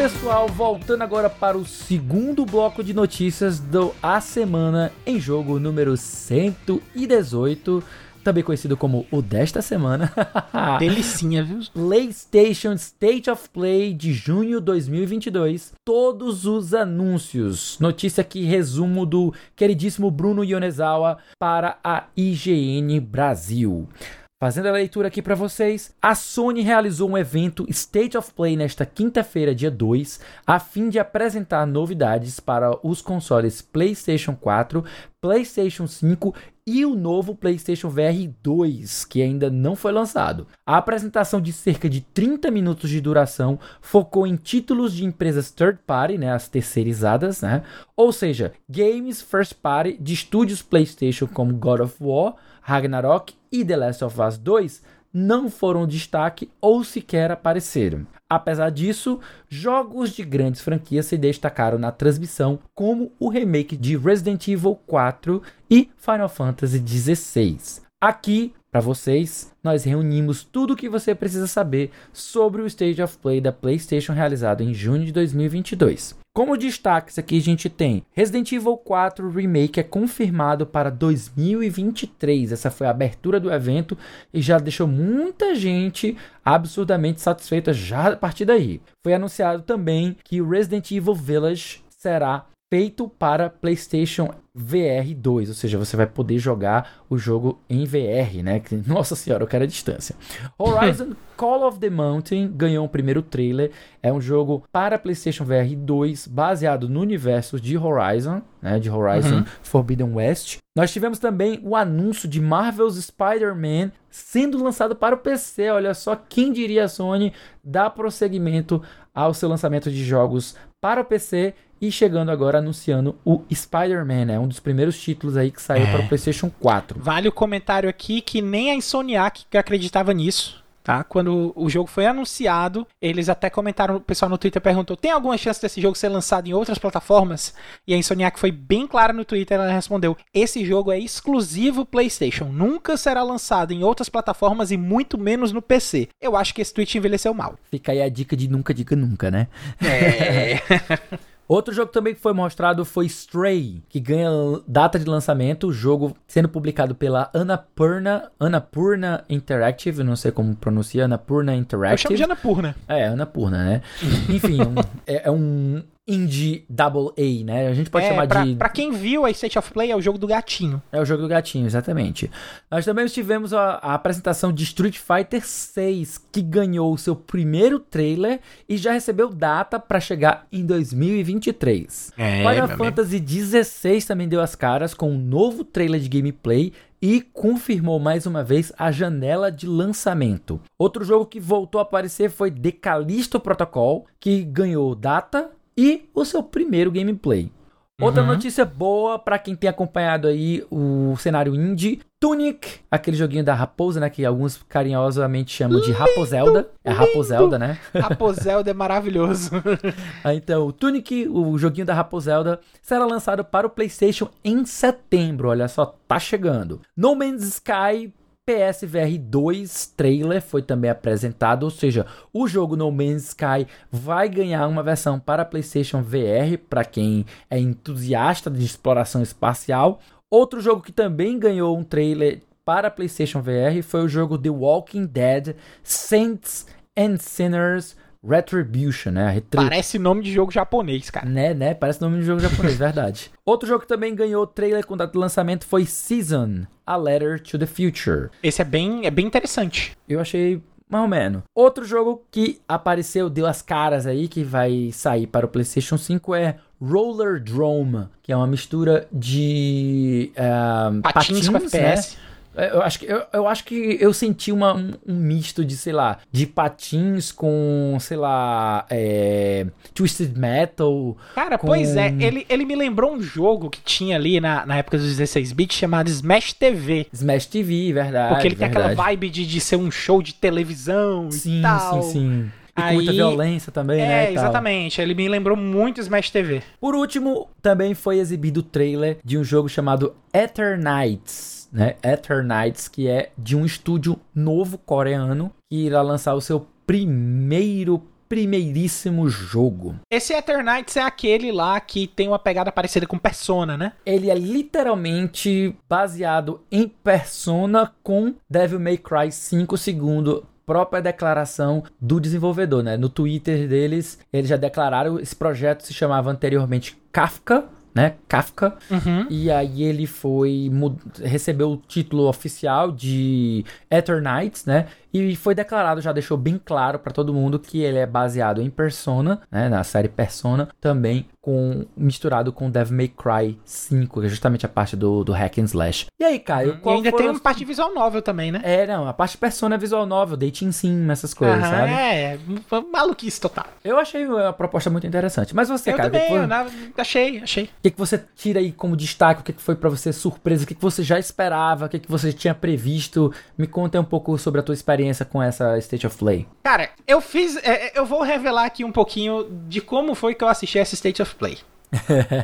pessoal? Voltando agora para o segundo bloco de notícias do A Semana em Jogo número 118 também conhecido como o desta semana. Delicinha, viu? PlayStation State of Play de junho 2022. Todos os anúncios. Notícia aqui, resumo do queridíssimo Bruno Yonezawa para a IGN Brasil. Fazendo a leitura aqui para vocês, a Sony realizou um evento State of Play nesta quinta-feira, dia 2, a fim de apresentar novidades para os consoles PlayStation 4, PlayStation 5 e o novo PlayStation VR 2, que ainda não foi lançado. A apresentação de cerca de 30 minutos de duração focou em títulos de empresas third party, né, as terceirizadas, né? Ou seja, games first party de estúdios PlayStation como God of War, Ragnarok e The Last of Us 2 não foram destaque ou sequer apareceram. Apesar disso, jogos de grandes franquias se destacaram na transmissão, como o remake de Resident Evil 4 e Final Fantasy XVI. Aqui, para vocês, nós reunimos tudo o que você precisa saber sobre o Stage of Play da PlayStation realizado em junho de 2022. Como destaques aqui a gente tem Resident Evil 4 Remake é confirmado para 2023. Essa foi a abertura do evento e já deixou muita gente absurdamente satisfeita já a partir daí. Foi anunciado também que o Resident Evil Village será feito para PlayStation VR 2, ou seja, você vai poder jogar o jogo em VR, né? Nossa senhora, eu quero a distância. Horizon Call of the Mountain ganhou um primeiro trailer. É um jogo para PlayStation VR 2 baseado no universo de Horizon, né? De Horizon uhum. Forbidden West. Nós tivemos também o anúncio de Marvel's Spider-Man sendo lançado para o PC. Olha só, quem diria a Sony dar prosseguimento ao seu lançamento de jogos para o PC e chegando agora anunciando o Spider-Man, né? Um dos primeiros títulos aí que saiu é. para o PlayStation 4. Vale o comentário aqui que nem a Insomniac acreditava nisso. Tá? Quando o jogo foi anunciado, eles até comentaram, o pessoal no Twitter perguntou: tem alguma chance desse jogo ser lançado em outras plataformas? E a Insomniac foi bem clara no Twitter, ela respondeu: esse jogo é exclusivo PlayStation, nunca será lançado em outras plataformas e muito menos no PC. Eu acho que esse tweet envelheceu mal. Fica aí a dica de nunca diga nunca, né? É. Outro jogo também que foi mostrado foi Stray, que ganha data de lançamento, o jogo sendo publicado pela Annapurna, Annapurna Interactive, não sei como pronuncia, Annapurna Interactive. Eu chamo de Annapurna. É, Annapurna, né? Enfim, é, é um indie double A, né? A gente pode é, chamar pra, de. Pra quem viu a State of Play, é o jogo do gatinho. É o jogo do gatinho, exatamente. Nós também tivemos a, a apresentação de Street Fighter 6, que ganhou o seu primeiro trailer e já recebeu data para chegar em 2023. É, Final Fantasy XVI também deu as caras com um novo trailer de gameplay e confirmou mais uma vez a janela de lançamento. Outro jogo que voltou a aparecer foi The Callisto Protocol, que ganhou data e o seu primeiro gameplay. Outra uhum. notícia boa para quem tem acompanhado aí o cenário indie, Tunic, aquele joguinho da raposa, né? Que alguns carinhosamente chamam de Raposelda. É Raposelda, né? Raposelda é maravilhoso. ah, então, o Tunic, o joguinho da Raposelda, será lançado para o PlayStation em setembro. Olha só, tá chegando. No Man's Sky PSVR 2 trailer foi também apresentado, ou seja, o jogo No Man's Sky vai ganhar uma versão para PlayStation VR para quem é entusiasta de exploração espacial. Outro jogo que também ganhou um trailer para PlayStation VR foi o jogo The Walking Dead Saints and Sinners Retribution, né? Parece nome de jogo japonês, cara. Né, né? Parece nome de jogo japonês, verdade. Outro jogo que também ganhou trailer com data de lançamento foi Season, A Letter to the Future. Esse é bem, é bem interessante. Eu achei mais ou menos. Outro jogo que apareceu, deu as caras aí, que vai sair para o PlayStation 5 é Roller Drome, que é uma mistura de uh, patins, patins com FPS. Né? É, eu acho que eu, eu acho que eu senti uma, um, um, misto de, sei lá, de patins com, sei lá, é, Twisted Metal. Cara, com... pois é, ele, ele me lembrou um jogo que tinha ali na, na época dos 16 bits chamado Smash TV. Smash TV, verdade. Porque ele verdade. tem aquela vibe de, de ser um show de televisão sim, e tal. Sim, sim, e com muita violência também, é, né? É, exatamente. Ele me lembrou muito Smash TV. Por último, também foi exibido o trailer de um jogo chamado Eternights né? Eternights, que é de um estúdio novo coreano que irá lançar o seu primeiro primeiríssimo jogo. Esse Eternights é aquele lá que tem uma pegada parecida com Persona, né? Ele é literalmente baseado em Persona com Devil May Cry 5 segundo própria declaração do desenvolvedor, né? No Twitter deles, eles já declararam esse projeto se chamava anteriormente Kafka, né? Kafka. Uhum. E aí ele foi recebeu o título oficial de Eternights, né? E foi declarado, já deixou bem claro para todo mundo que ele é baseado em Persona, né, na série Persona, também com misturado com Devil May Cry 5, que é justamente a parte do, do hack and slash. E aí, Caio, hum, qual E ainda tem uma parte visual novel também, né? É, não, a parte Persona é visual novel, dating sim, essas coisas, Aham, sabe? É, maluquice total. Eu achei a proposta muito interessante. Mas você, eu Caio, também, foi... eu achei, achei. O que, que você tira aí como destaque? O que, que foi para você surpresa? O que, que você já esperava? O que, que você tinha previsto? Me conta um pouco sobre a tua experiência experiência com essa State of Play? Cara, eu fiz. É, é, eu vou revelar aqui um pouquinho de como foi que eu assisti essa State of Play.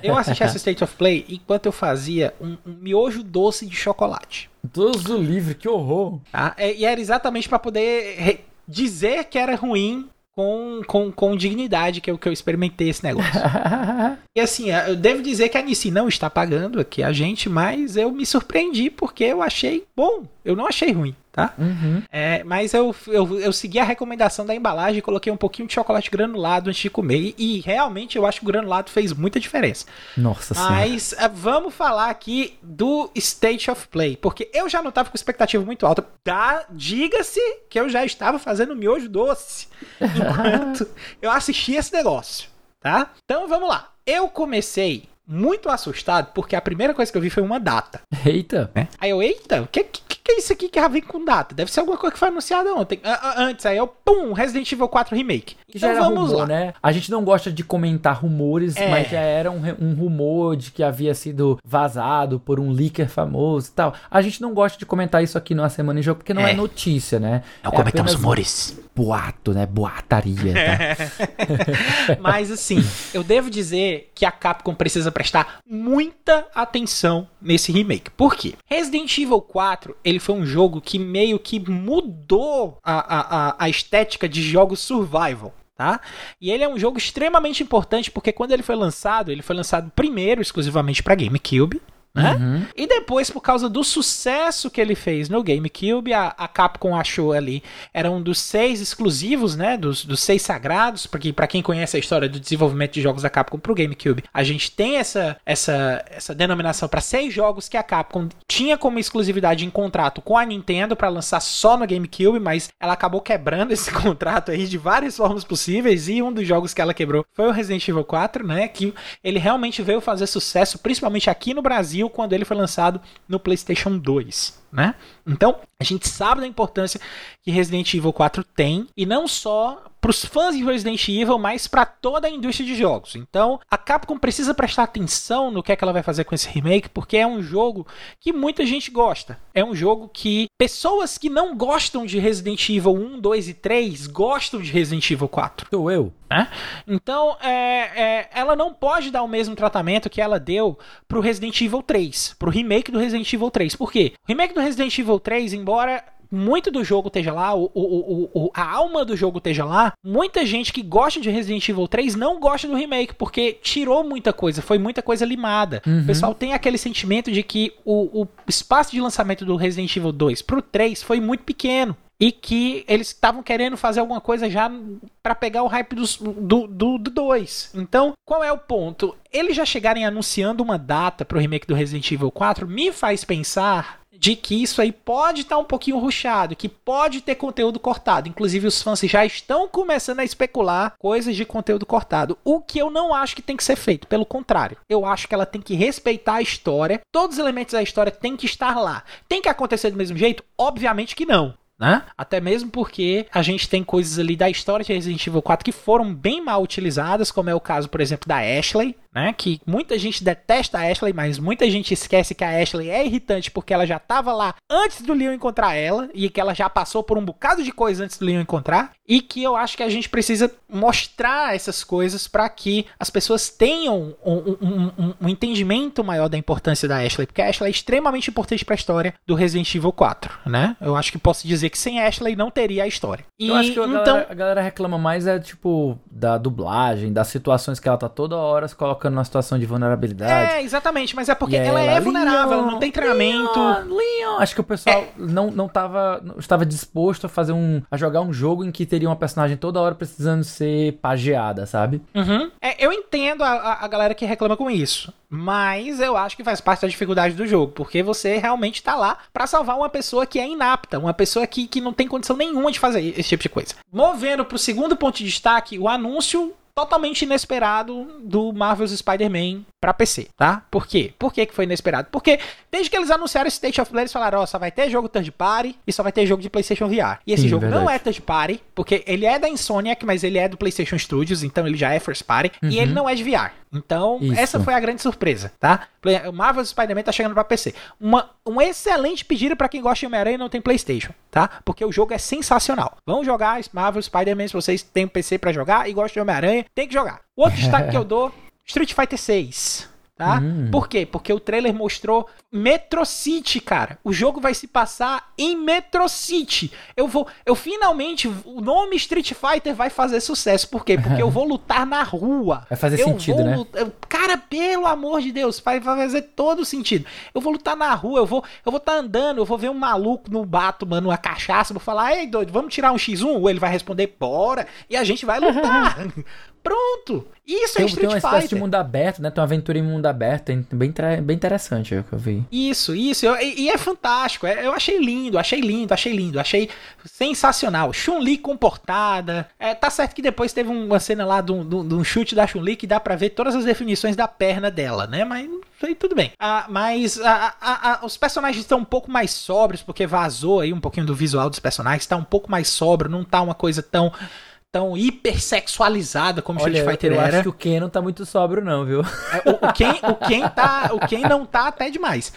eu assisti essa State of Play enquanto eu fazia um, um miojo doce de chocolate. Deus do livre, que horror! Tá? É, e era exatamente para poder dizer que era ruim com, com, com dignidade que eu, que eu experimentei esse negócio. e assim, eu devo dizer que a Nissi não está pagando aqui a gente, mas eu me surpreendi porque eu achei bom. Eu não achei ruim tá? Uhum. É, mas eu, eu, eu segui a recomendação da embalagem e coloquei um pouquinho de chocolate granulado antes de comer. E, e realmente eu acho que o granulado fez muita diferença. Nossa Mas senhora. Uh, vamos falar aqui do State of Play. Porque eu já não estava com expectativa muito alta. Tá, Diga-se que eu já estava fazendo miojo doce enquanto eu assisti esse negócio. Tá? Então vamos lá. Eu comecei muito assustado porque a primeira coisa que eu vi foi uma data. Eita! É. Aí eu, eita, o que, que, que é isso aqui que já vem com data? Deve ser alguma coisa que foi anunciada ontem. Antes, aí eu, pum, Resident Evil 4 Remake. Que então já era vamos rumor, lá. né? A gente não gosta de comentar rumores, é. mas já era um, um, rumor de que havia sido vazado por um leaker famoso e tal. A gente não gosta de comentar isso aqui numa Semana em Jogo porque não é, é notícia, né? Não é comentamos rumores. Boato, né? Boataria, tá? mas assim, eu devo dizer que a Capcom precisa prestar muita atenção nesse remake. Por quê? Resident Evil 4, ele foi um jogo que meio que mudou a, a, a estética de jogos survival tá? E ele é um jogo extremamente importante porque quando ele foi lançado, ele foi lançado primeiro exclusivamente para GameCube, né? Uhum. E depois, por causa do sucesso que ele fez no GameCube, a, a Capcom achou ali, era um dos seis exclusivos, né? Dos, dos seis sagrados, porque para quem conhece a história do desenvolvimento de jogos da Capcom pro GameCube, a gente tem essa, essa, essa denominação para seis jogos que a Capcom tinha como exclusividade em contrato com a Nintendo para lançar só no GameCube, mas ela acabou quebrando esse contrato aí de várias formas possíveis, e um dos jogos que ela quebrou foi o Resident Evil 4, né? Que ele realmente veio fazer sucesso, principalmente aqui no Brasil quando ele foi lançado no PlayStation 2. Né? Então, a gente sabe da importância que Resident Evil 4 tem, e não só para os fãs de Resident Evil, mas para toda a indústria de jogos. Então, a Capcom precisa prestar atenção no que é que ela vai fazer com esse remake, porque é um jogo que muita gente gosta. É um jogo que pessoas que não gostam de Resident Evil 1, 2 e 3 gostam de Resident Evil 4. Sou eu. Né? Então, é, é, ela não pode dar o mesmo tratamento que ela deu pro Resident Evil 3, pro remake do Resident Evil 3. Por quê? O remake do Resident Evil 3, embora muito do jogo esteja lá, o, o, o, a alma do jogo esteja lá, muita gente que gosta de Resident Evil 3 não gosta do remake, porque tirou muita coisa, foi muita coisa limada. Uhum. O pessoal tem aquele sentimento de que o, o espaço de lançamento do Resident Evil 2 pro 3 foi muito pequeno e que eles estavam querendo fazer alguma coisa já para pegar o hype dos, do 2. Do, do dois. então, qual é o ponto? Eles já chegarem anunciando uma data para o remake do Resident Evil 4 me faz pensar de que isso aí pode estar tá um pouquinho ruchado, que pode ter conteúdo cortado. Inclusive, os fãs já estão começando a especular coisas de conteúdo cortado. O que eu não acho que tem que ser feito. Pelo contrário, eu acho que ela tem que respeitar a história. Todos os elementos da história têm que estar lá. Tem que acontecer do mesmo jeito? Obviamente que não. Né? Até mesmo porque a gente tem coisas ali da história de Resident Evil 4 que foram bem mal utilizadas, como é o caso, por exemplo, da Ashley, né? Que muita gente detesta a Ashley, mas muita gente esquece que a Ashley é irritante porque ela já estava lá antes do Leon encontrar ela e que ela já passou por um bocado de coisa antes do Leon encontrar e que eu acho que a gente precisa mostrar essas coisas para que as pessoas tenham um, um, um, um, entendimento maior da importância da Ashley, porque a Ashley é extremamente importante para a história do Resident Evil 4, né? Eu acho que posso dizer que sem Ashley não teria a história. E, eu acho que a, então... galera, a galera reclama mais é tipo da dublagem, das situações que ela tá toda hora se colocando colocando numa situação de vulnerabilidade. É, exatamente, mas é porque ela, ela, é vulnerável, ela não tem treinamento. Leon, Leon. Acho que o pessoal é. não, não, tava, não estava disposto a fazer um. a jogar um jogo em que teria uma personagem toda hora precisando ser pageada, sabe? Uhum. É, eu entendo a, a galera que reclama com isso. Mas eu acho que faz parte da dificuldade do jogo, porque você realmente tá lá para salvar uma pessoa que é inapta, uma pessoa que, que não tem condição nenhuma de fazer esse tipo de coisa. Movendo pro segundo ponto de destaque, o anúncio totalmente inesperado do Marvel's Spider-Man para PC, tá? Por quê? Por que, que foi inesperado? Porque desde que eles anunciaram esse State of Play, eles falaram, ó, oh, só vai ter jogo third party e só vai ter jogo de PlayStation VR. E esse Sim, jogo verdade. não é third party, porque ele é da Insomniac, mas ele é do PlayStation Studios, então ele já é first party, uhum. e ele não é de VR. Então, Isso. essa foi a grande surpresa, tá? O Marvel's Spider-Man tá chegando para PC. Uma, um excelente pedido para quem gosta de Homem-Aranha e não tem PlayStation, tá? Porque o jogo é sensacional. Vão jogar Marvel Spider-Man se vocês têm um PC para jogar e gostam de Homem-Aranha, tem que jogar. O outro destaque que eu dou, Street Fighter 6 tá? Hum. Por quê? Porque o trailer mostrou Metro City, cara. O jogo vai se passar em Metro City. Eu vou, eu finalmente, o nome Street Fighter vai fazer sucesso. Por quê? Porque eu vou lutar na rua. Vai fazer eu sentido, né? Lutar, cara, pelo amor de Deus, vai, vai fazer todo sentido. Eu vou lutar na rua, eu vou, eu vou estar tá andando, eu vou ver um maluco no bato, mano, uma cachaça, vou falar, ei, doido, vamos tirar um X1? Ou ele vai responder, bora, e a gente vai lutar. Pronto! Isso é tem, é Street Tem uma Fighter. espécie de mundo aberto, né? Tem uma aventura em mundo aberto, bem, bem interessante é o que eu vi. Isso, isso. Eu, e, é fantástico. É, eu achei lindo, achei lindo, achei lindo. Achei sensacional. Chun-Li comportada. É, tá certo que depois teve uma cena lá de um, chute da Chun-Li que dá pra ver todas as definições da perna dela, né? Mas tudo bem. Ah, mas ah, ah, os personagens estão um pouco mais sóbrios, porque vazou aí um pouquinho do visual dos personagens. Tá um pouco mais sóbrio, não tá uma coisa tão tão hipersexualizada como Olha, Street Fighter eu era. acho que o Ken não tá muito sóbrio não, viu? É, o, o, Ken, o, Ken tá, o Ken não tá até demais.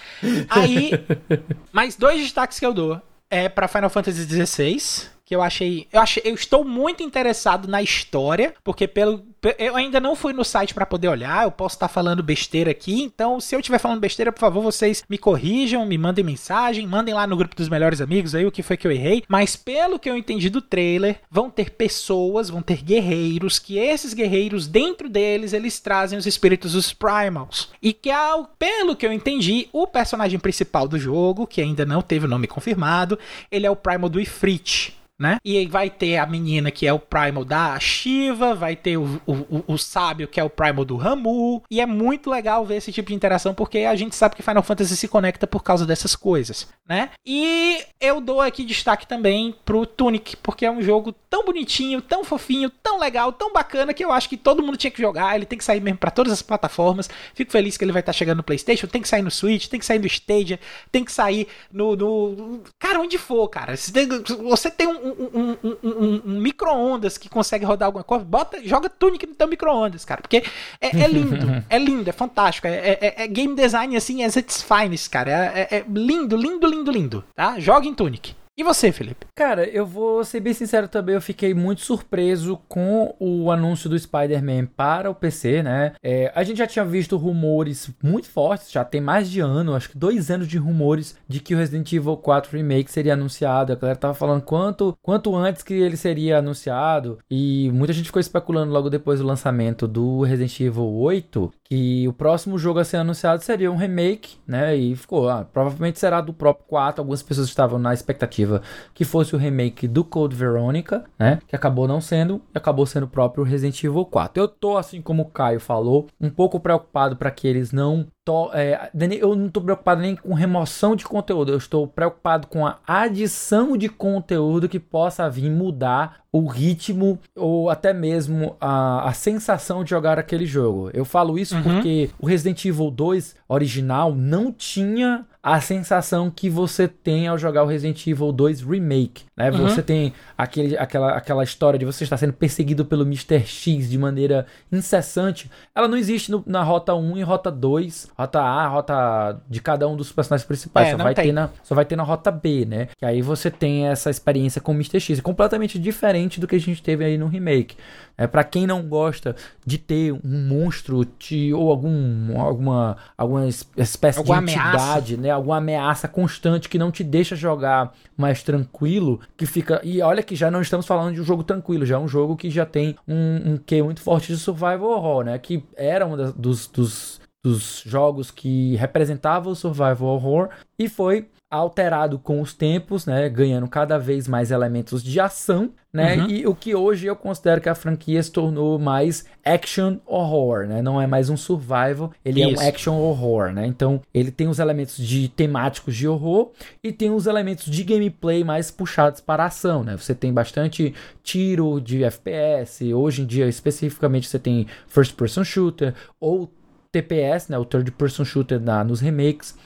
Aí, mais dois destaques que eu dou é para Final Fantasy XVI, que eu achei, eu achei, eu estou muito interessado na história, porque pelo eu ainda não fui no site para poder olhar, eu posso estar falando besteira aqui, então se eu estiver falando besteira, por favor, vocês me corrijam, me mandem mensagem, mandem lá no grupo dos melhores amigos aí o que foi que eu errei, mas pelo que eu entendi do trailer, vão ter pessoas, vão ter guerreiros, que esses guerreiros, dentro deles, eles trazem os espíritos dos Primals. E que, ao, pelo que eu entendi, o personagem principal do jogo, que ainda não teve o nome confirmado, ele é o Primal do Ifrit né? E aí vai ter a menina que é o Primal da Shiva, vai ter o, o, o, sábio que é o Primal do Ramu. E é muito legal ver esse tipo de interação porque a gente sabe que Final Fantasy se conecta por causa dessas coisas, né? E eu dou aqui destaque também pro Tunic, porque é um jogo tão bonitinho, tão fofinho, tão legal, tão bacana que eu acho que todo mundo tinha que jogar. Ele tem que sair mesmo para todas as plataformas. Fico feliz que ele vai estar tá chegando no PlayStation, tem que sair no Switch, tem que sair no Stadia, tem que sair no, no cara onde for, cara. Você tem um, um, um, um, um micro-ondas que consegue rodar alguma coisa, bota, joga Tunic no teu micro-ondas, cara, porque é, é lindo, é lindo, é fantástico, é, é, é, game design assim as its finest, cara. É, é, é lindo, lindo, lindo, lindo, tá? Joga em Tunic. E você, Felipe? Cara, eu vou ser bem sincero também, eu fiquei muito surpreso com o anúncio do Spider-Man para o PC, né? É, a gente já tinha visto rumores muito fortes, já tem mais de ano, acho que dois anos de rumores de que o Resident Evil 4 Remake seria anunciado. A galera tava falando quanto, quanto antes que ele seria anunciado, e muita gente ficou especulando logo depois do lançamento do Resident Evil 8 que o próximo jogo a ser anunciado seria um remake, né? E ficou, ah, provavelmente será do próprio 4. Algumas pessoas estavam na expectativa que fosse o remake do Code Veronica, né? Que acabou não sendo, e acabou sendo o próprio Resident Evil 4. Eu tô, assim como o Caio falou, um pouco preocupado para que eles não É, eu não estou preocupado nem com remoção de conteúdo, eu estou preocupado com a adição de conteúdo que possa vir mudar o ritmo ou até mesmo a, a sensação de jogar aquele jogo. Eu falo isso uhum. porque o Resident Evil 2 original não tinha a sensação que você tem ao jogar o Resident Evil 2 Remake, né? Uhum. Você tem aquele, aquela, aquela história de você estar sendo perseguido pelo Mr. X de maneira incessante. Ela não existe no, na Rota 1 e Rota 2, Rota A, Rota de cada um dos personagens principais. É, só, vai ter na, só vai ter na Rota B, né? Que aí você tem essa experiência com o Mr. X. É completamente diferente do que a gente teve aí no remake. É para quem não gosta de ter um monstro de, ou algum, alguma, alguma espécie alguma de entidade, ameaça. né? Alguma ameaça constante que não te deixa jogar mais tranquilo, que fica. E olha que já não estamos falando de um jogo tranquilo, já é um jogo que já tem um, um que muito forte de survival horror, né? Que era um dos, dos dos jogos que representavam o survival horror e foi alterado com os tempos, né, ganhando cada vez mais elementos de ação, né, uhum. e o que hoje eu considero que a franquia se tornou mais action horror, né, não é mais um survival, ele Isso. é um action horror, né, então ele tem os elementos de temáticos de horror e tem os elementos de gameplay mais puxados para a ação, né, você tem bastante tiro de FPS, hoje em dia especificamente você tem first person shooter ou TPS, né, o third person shooter na, nos remakes,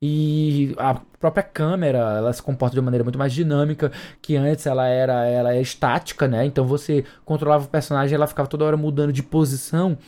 e a própria câmera ela se comporta de uma maneira muito mais dinâmica que antes ela era ela é estática né então você controlava o personagem ela ficava toda hora mudando de posição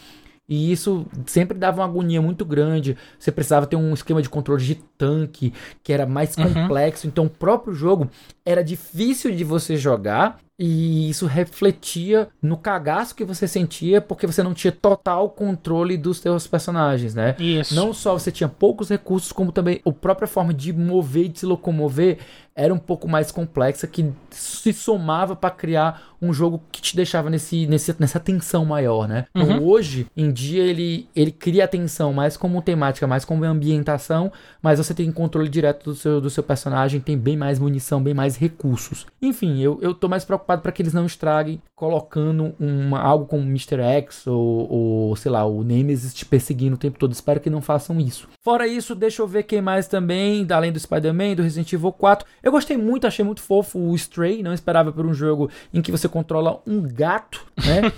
e isso sempre dava uma agonia muito grande. Você precisava ter um esquema de controle de tanque que era mais uhum. complexo. Então o próprio jogo era difícil de você jogar e isso refletia no cagaço que você sentia porque você não tinha total controle dos seus personagens, né? Isso. Não só você tinha poucos recursos, como também a própria forma de mover e de se locomover era um pouco mais complexa, que se somava para criar um jogo que te deixava nesse, nesse, nessa tensão maior, né? Então, uhum. Então, hoje em dia ele, ele cria a tensão mais como temática, mais como ambientação, mas você tem controle direto do seu, do seu personagem, tem bem mais munição, bem mais recursos. Enfim, eu, eu tô mais preocupado para que eles não estraguem colocando uma, algo como Mr. X ou, ou, sei lá, o Nemesis te perseguindo o tempo todo. Espero que não façam isso. Fora isso, deixa eu ver quem mais também, além do Spider-Man, do Resident Evil 4. Eu gostei muito, achei muito fofo o Stray, não esperava por um jogo em que você controla um gato, né?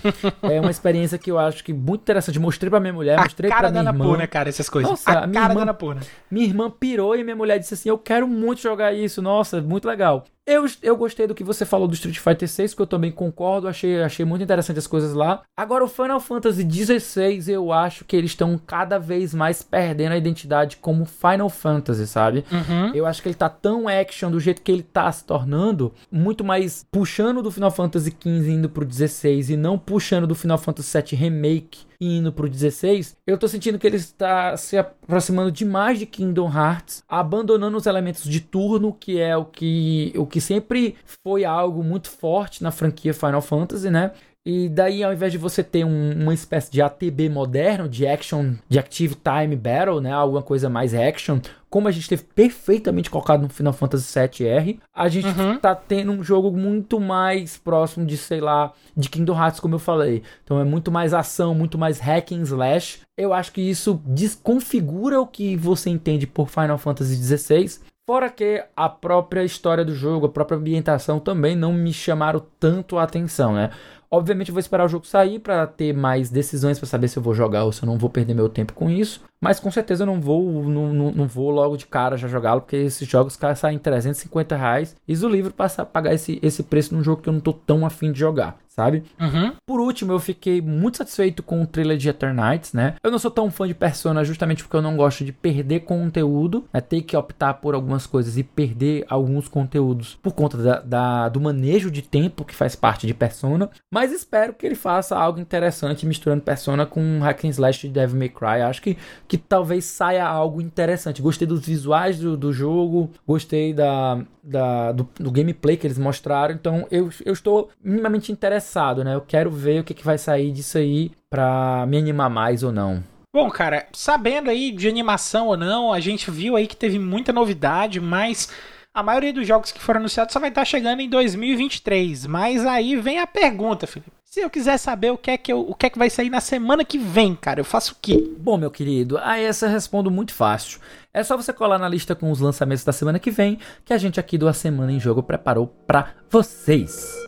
é uma experiência que eu acho que muito interessante. Mostrei pra minha mulher, mostrei pra minha irmã. Pô, né, cara, essas coisas. Nossa, a, a minha cara irmã, da né? Minha irmã pirou e minha mulher disse assim: "Eu quero muito jogar isso. Nossa, muito legal". Eu, eu gostei do que você falou do Street Fighter 6, que eu também concordo, achei, achei muito interessante as coisas lá. Agora, o Final Fantasy 16, eu acho que eles estão cada vez mais perdendo a identidade como Final Fantasy, sabe? Uhum. Eu acho que ele tá tão action do jeito que ele tá se tornando, muito mais puxando do Final Fantasy 15 indo pro 16 e não puxando do Final Fantasy 7 Remake indo pro 16, eu tô sentindo que ele está se aproximando demais de Kingdom Hearts, abandonando os elementos de turno, que é o que, o que sempre foi algo muito forte na franquia Final Fantasy, né? E daí, ao invés de você ter um, uma espécie de ATB moderno, de action, de Active Time Battle, né? Alguma coisa mais action, como a gente teve perfeitamente colocado no Final Fantasy VII-R, a gente uhum. tá tendo um jogo muito mais próximo de, sei lá, de Kingdom Hearts, como eu falei. Então é muito mais ação, muito mais hack and slash. Eu acho que isso desconfigura o que você entende por Final Fantasy XVI. Fora que a própria história do jogo, a própria ambientação também não me chamaram tanto a atenção, né? Obviamente eu vou esperar o jogo sair para ter mais decisões para saber se eu vou jogar ou se eu não vou perder meu tempo com isso. Mas com certeza eu não vou, não, não, não vou logo de cara já jogá-lo, porque esses jogos saem 350 reais. E o livro para pagar esse, esse preço num jogo que eu não tô tão afim de jogar sabe? Uhum. Por último, eu fiquei muito satisfeito com o trailer de Eternights, né? Eu não sou tão fã de Persona justamente porque eu não gosto de perder conteúdo, né? Ter que optar por algumas coisas e perder alguns conteúdos por conta da, da, do manejo de tempo que faz parte de Persona. Mas espero que ele faça algo interessante misturando Persona com Hack and Slash de Devil May Cry. Acho que, que talvez saia algo interessante. Gostei dos visuais do, do jogo, gostei da, da, do, do gameplay que eles mostraram. Então eu, eu estou minimamente interessado né? Eu quero ver o que, que vai sair disso aí pra me animar mais ou não. Bom, cara, sabendo aí de animação ou não, a gente viu aí que teve muita novidade, mas a maioria dos jogos que foram anunciados só vai estar chegando em 2023. Mas aí vem a pergunta, Felipe. Se eu quiser saber o que é que, eu, o que, é que vai sair na semana que vem, cara, eu faço o quê? Bom, meu querido, a essa eu respondo muito fácil. É só você colar na lista com os lançamentos da semana que vem, que a gente aqui do A Semana em Jogo preparou para vocês.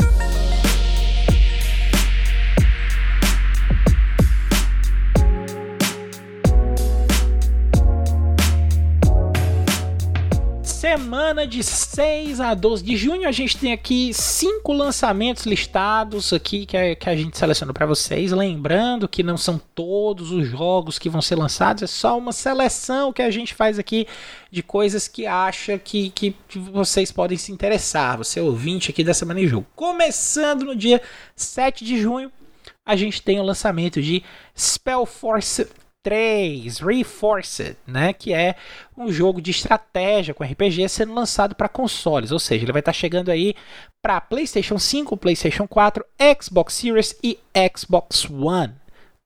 Semana de 6 a 12 de junho, a gente tem aqui cinco lançamentos listados aqui que a, que a gente selecionou para vocês. Lembrando que não são todos os jogos que vão ser lançados, é só uma seleção que a gente faz aqui de coisas que acha que, que vocês podem se interessar. Você é ouvinte aqui da Semana em Jogo. Começando no dia 7 de junho, a gente tem o lançamento de Spellforce 3, Reforced, né, que é um jogo de estratégia com RPG sendo lançado para consoles, ou seja, ele vai estar tá chegando aí para PlayStation 5, PlayStation 4, Xbox Series e Xbox One,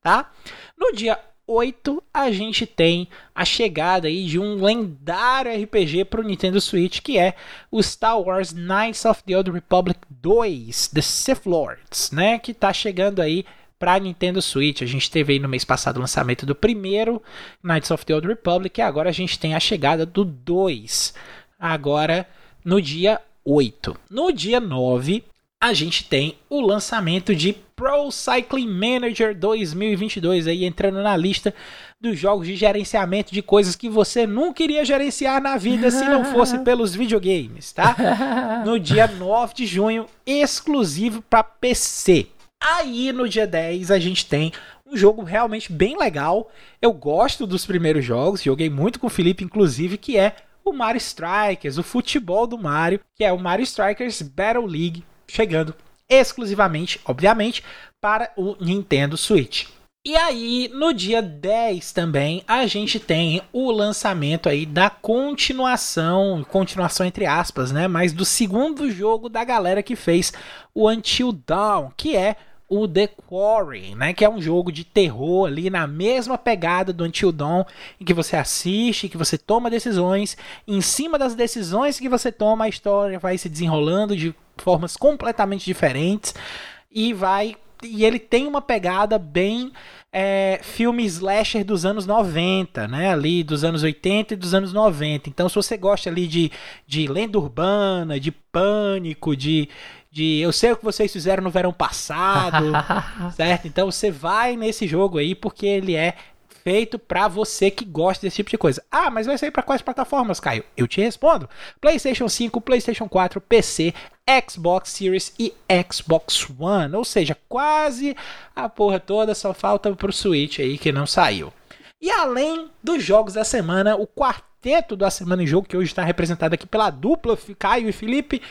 tá? No dia 8, a gente tem a chegada aí de um lendário RPG para o Nintendo Switch, que é o Star Wars Knights of the Old Republic 2, The Sith Lords, né, que está chegando aí para Nintendo Switch. A gente teve aí no mês passado o lançamento do primeiro Knights of the Old Republic e agora a gente tem a chegada do 2. Agora no dia 8. No dia 9, a gente tem o lançamento de Pro Cycling Manager 2022 aí entrando na lista dos jogos de gerenciamento de coisas que você nunca iria gerenciar na vida se não fosse pelos videogames, tá? No dia 9 de junho, exclusivo para PC. Aí no dia 10 a gente tem um jogo realmente bem legal. Eu gosto dos primeiros jogos, joguei muito com o Felipe, inclusive, que é o Mario Strikers, o futebol do Mario, que é o Mario Strikers Battle League, chegando exclusivamente, obviamente, para o Nintendo Switch. E aí, no dia 10 também, a gente tem o lançamento aí da continuação, continuação entre aspas, né, mas do segundo jogo da galera que fez o Until Dawn, que é o The Quarry, né, que é um jogo de terror ali na mesma pegada do Until Dawn, em que você assiste, que você toma decisões, em cima das decisões que você toma, a história vai se desenrolando de formas completamente diferentes e vai e ele tem uma pegada bem é, filme slasher dos anos 90, né? Ali dos anos 80 e dos anos 90. Então, se você gosta ali de, de lenda urbana, de pânico, de, de eu sei o que vocês fizeram no verão passado, certo? Então você vai nesse jogo aí porque ele é feito para você que gosta desse tipo de coisa. Ah, mas vai sair para quais plataformas, Caio? Eu te respondo. PlayStation 5, PlayStation 4, PC, Xbox Series e Xbox One, ou seja, quase a porra toda só falta pro Switch aí que não saiu. E além dos jogos da semana, o quarteto da semana em jogo que hoje está representado aqui pela dupla Caio e Felipe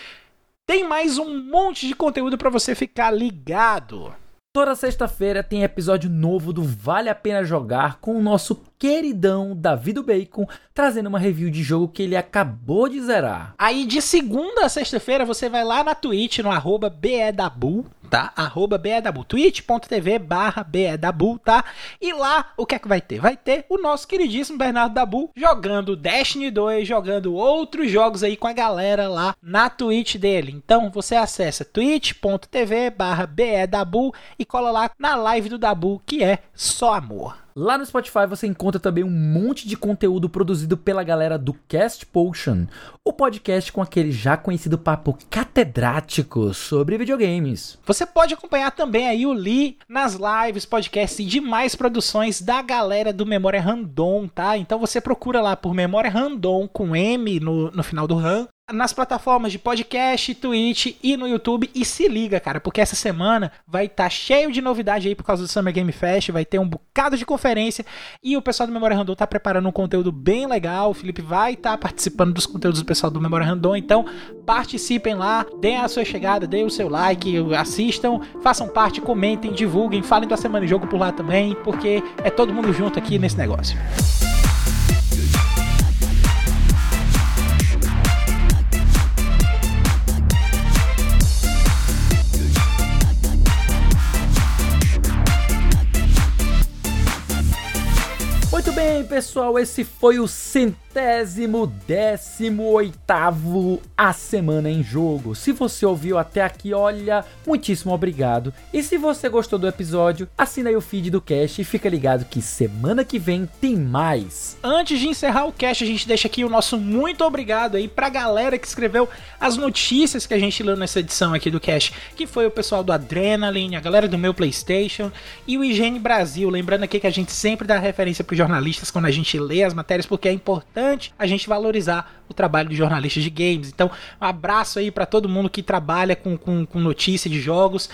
tem mais um monte de conteúdo para você ficar ligado. Toda sexta-feira tem episódio novo do Vale a Pena Jogar com o nosso queridão David Bacon, trazendo uma review de jogo que ele acabou de zerar. Aí de segunda a sexta-feira você vai lá na Twitch, no arroba BEDabu, tá? Arroba BEDabu, twitch.tv barra BEDabu, tá? E lá, o que é que vai ter? Vai ter o nosso queridíssimo Bernardo Dabu jogando Destiny 2, jogando outros jogos aí com a galera lá na Twitch dele. Então você acessa twitch.tv barra BEDabu e cola lá na live do Dabu, que é só amor. Lá no Spotify você encontra também um monte de conteúdo produzido pela galera do Cast Potion, o podcast com aquele já conhecido papo catedrático sobre videogames. Você pode acompanhar também aí o Lee nas lives, podcasts e demais produções da galera do Memória Random, tá? Então você procura lá por Memória Random com M no, no final do RAM nas plataformas de podcast, Twitch e no YouTube. E se liga, cara, porque essa semana vai estar tá cheio de novidade aí por causa do Summer Game Fest, vai ter um bocado de conferência e o pessoal do Memória Random tá preparando um conteúdo bem legal. O Felipe vai estar tá participando dos conteúdos do pessoal do Memória Random, então participem lá, deem a sua chegada, deem o seu like, assistam, façam parte, comentem, divulguem, falem da Semana de Jogo por lá também, porque é todo mundo junto aqui nesse negócio. Bem, pessoal, esse foi o centésimo décimo oitavo A Semana em Jogo. Se você ouviu até aqui, olha, muitíssimo obrigado. E se você gostou do episódio, assina aí o feed do cast e fica ligado que semana que vem tem mais. Antes de encerrar o cast, a gente deixa aqui o nosso muito obrigado aí pra galera que escreveu as notícias que a gente leu nessa edição aqui do cast, que foi o pessoal do Adrenaline, a galera do meu PlayStation e o Higiene Brasil. Lembrando aqui que a gente sempre dá referência pro jornalistas quando a gente lê as matérias, porque é importante a gente valorizar o trabalho de jornalistas de games. Então, um abraço aí para todo mundo que trabalha com, com, com notícia de jogos.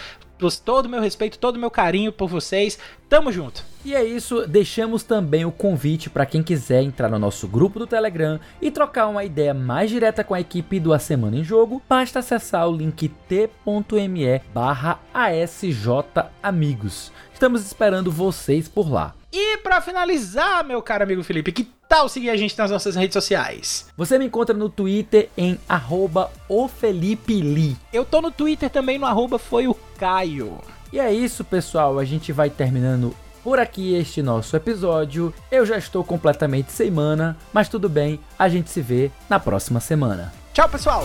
Todo o meu respeito, todo o meu carinho por vocês. Tamo junto. E é isso, deixamos também o convite para quem quiser entrar no nosso grupo do Telegram e trocar uma ideia mais direta com a equipe do A Semana em Jogo, basta acessar o link t.me barra asjamigos. Estamos esperando vocês por lá. E para finalizar, meu caro amigo Felipe, que tal seguir a gente nas nossas redes sociais? Você me encontra no Twitter em arroba Eu tô no Twitter também no arroba foi o Caio. E é isso, pessoal. A gente vai terminando por aqui este nosso episódio. Eu já estou completamente sem mana, mas tudo bem, a gente se vê na próxima semana. Tchau, pessoal!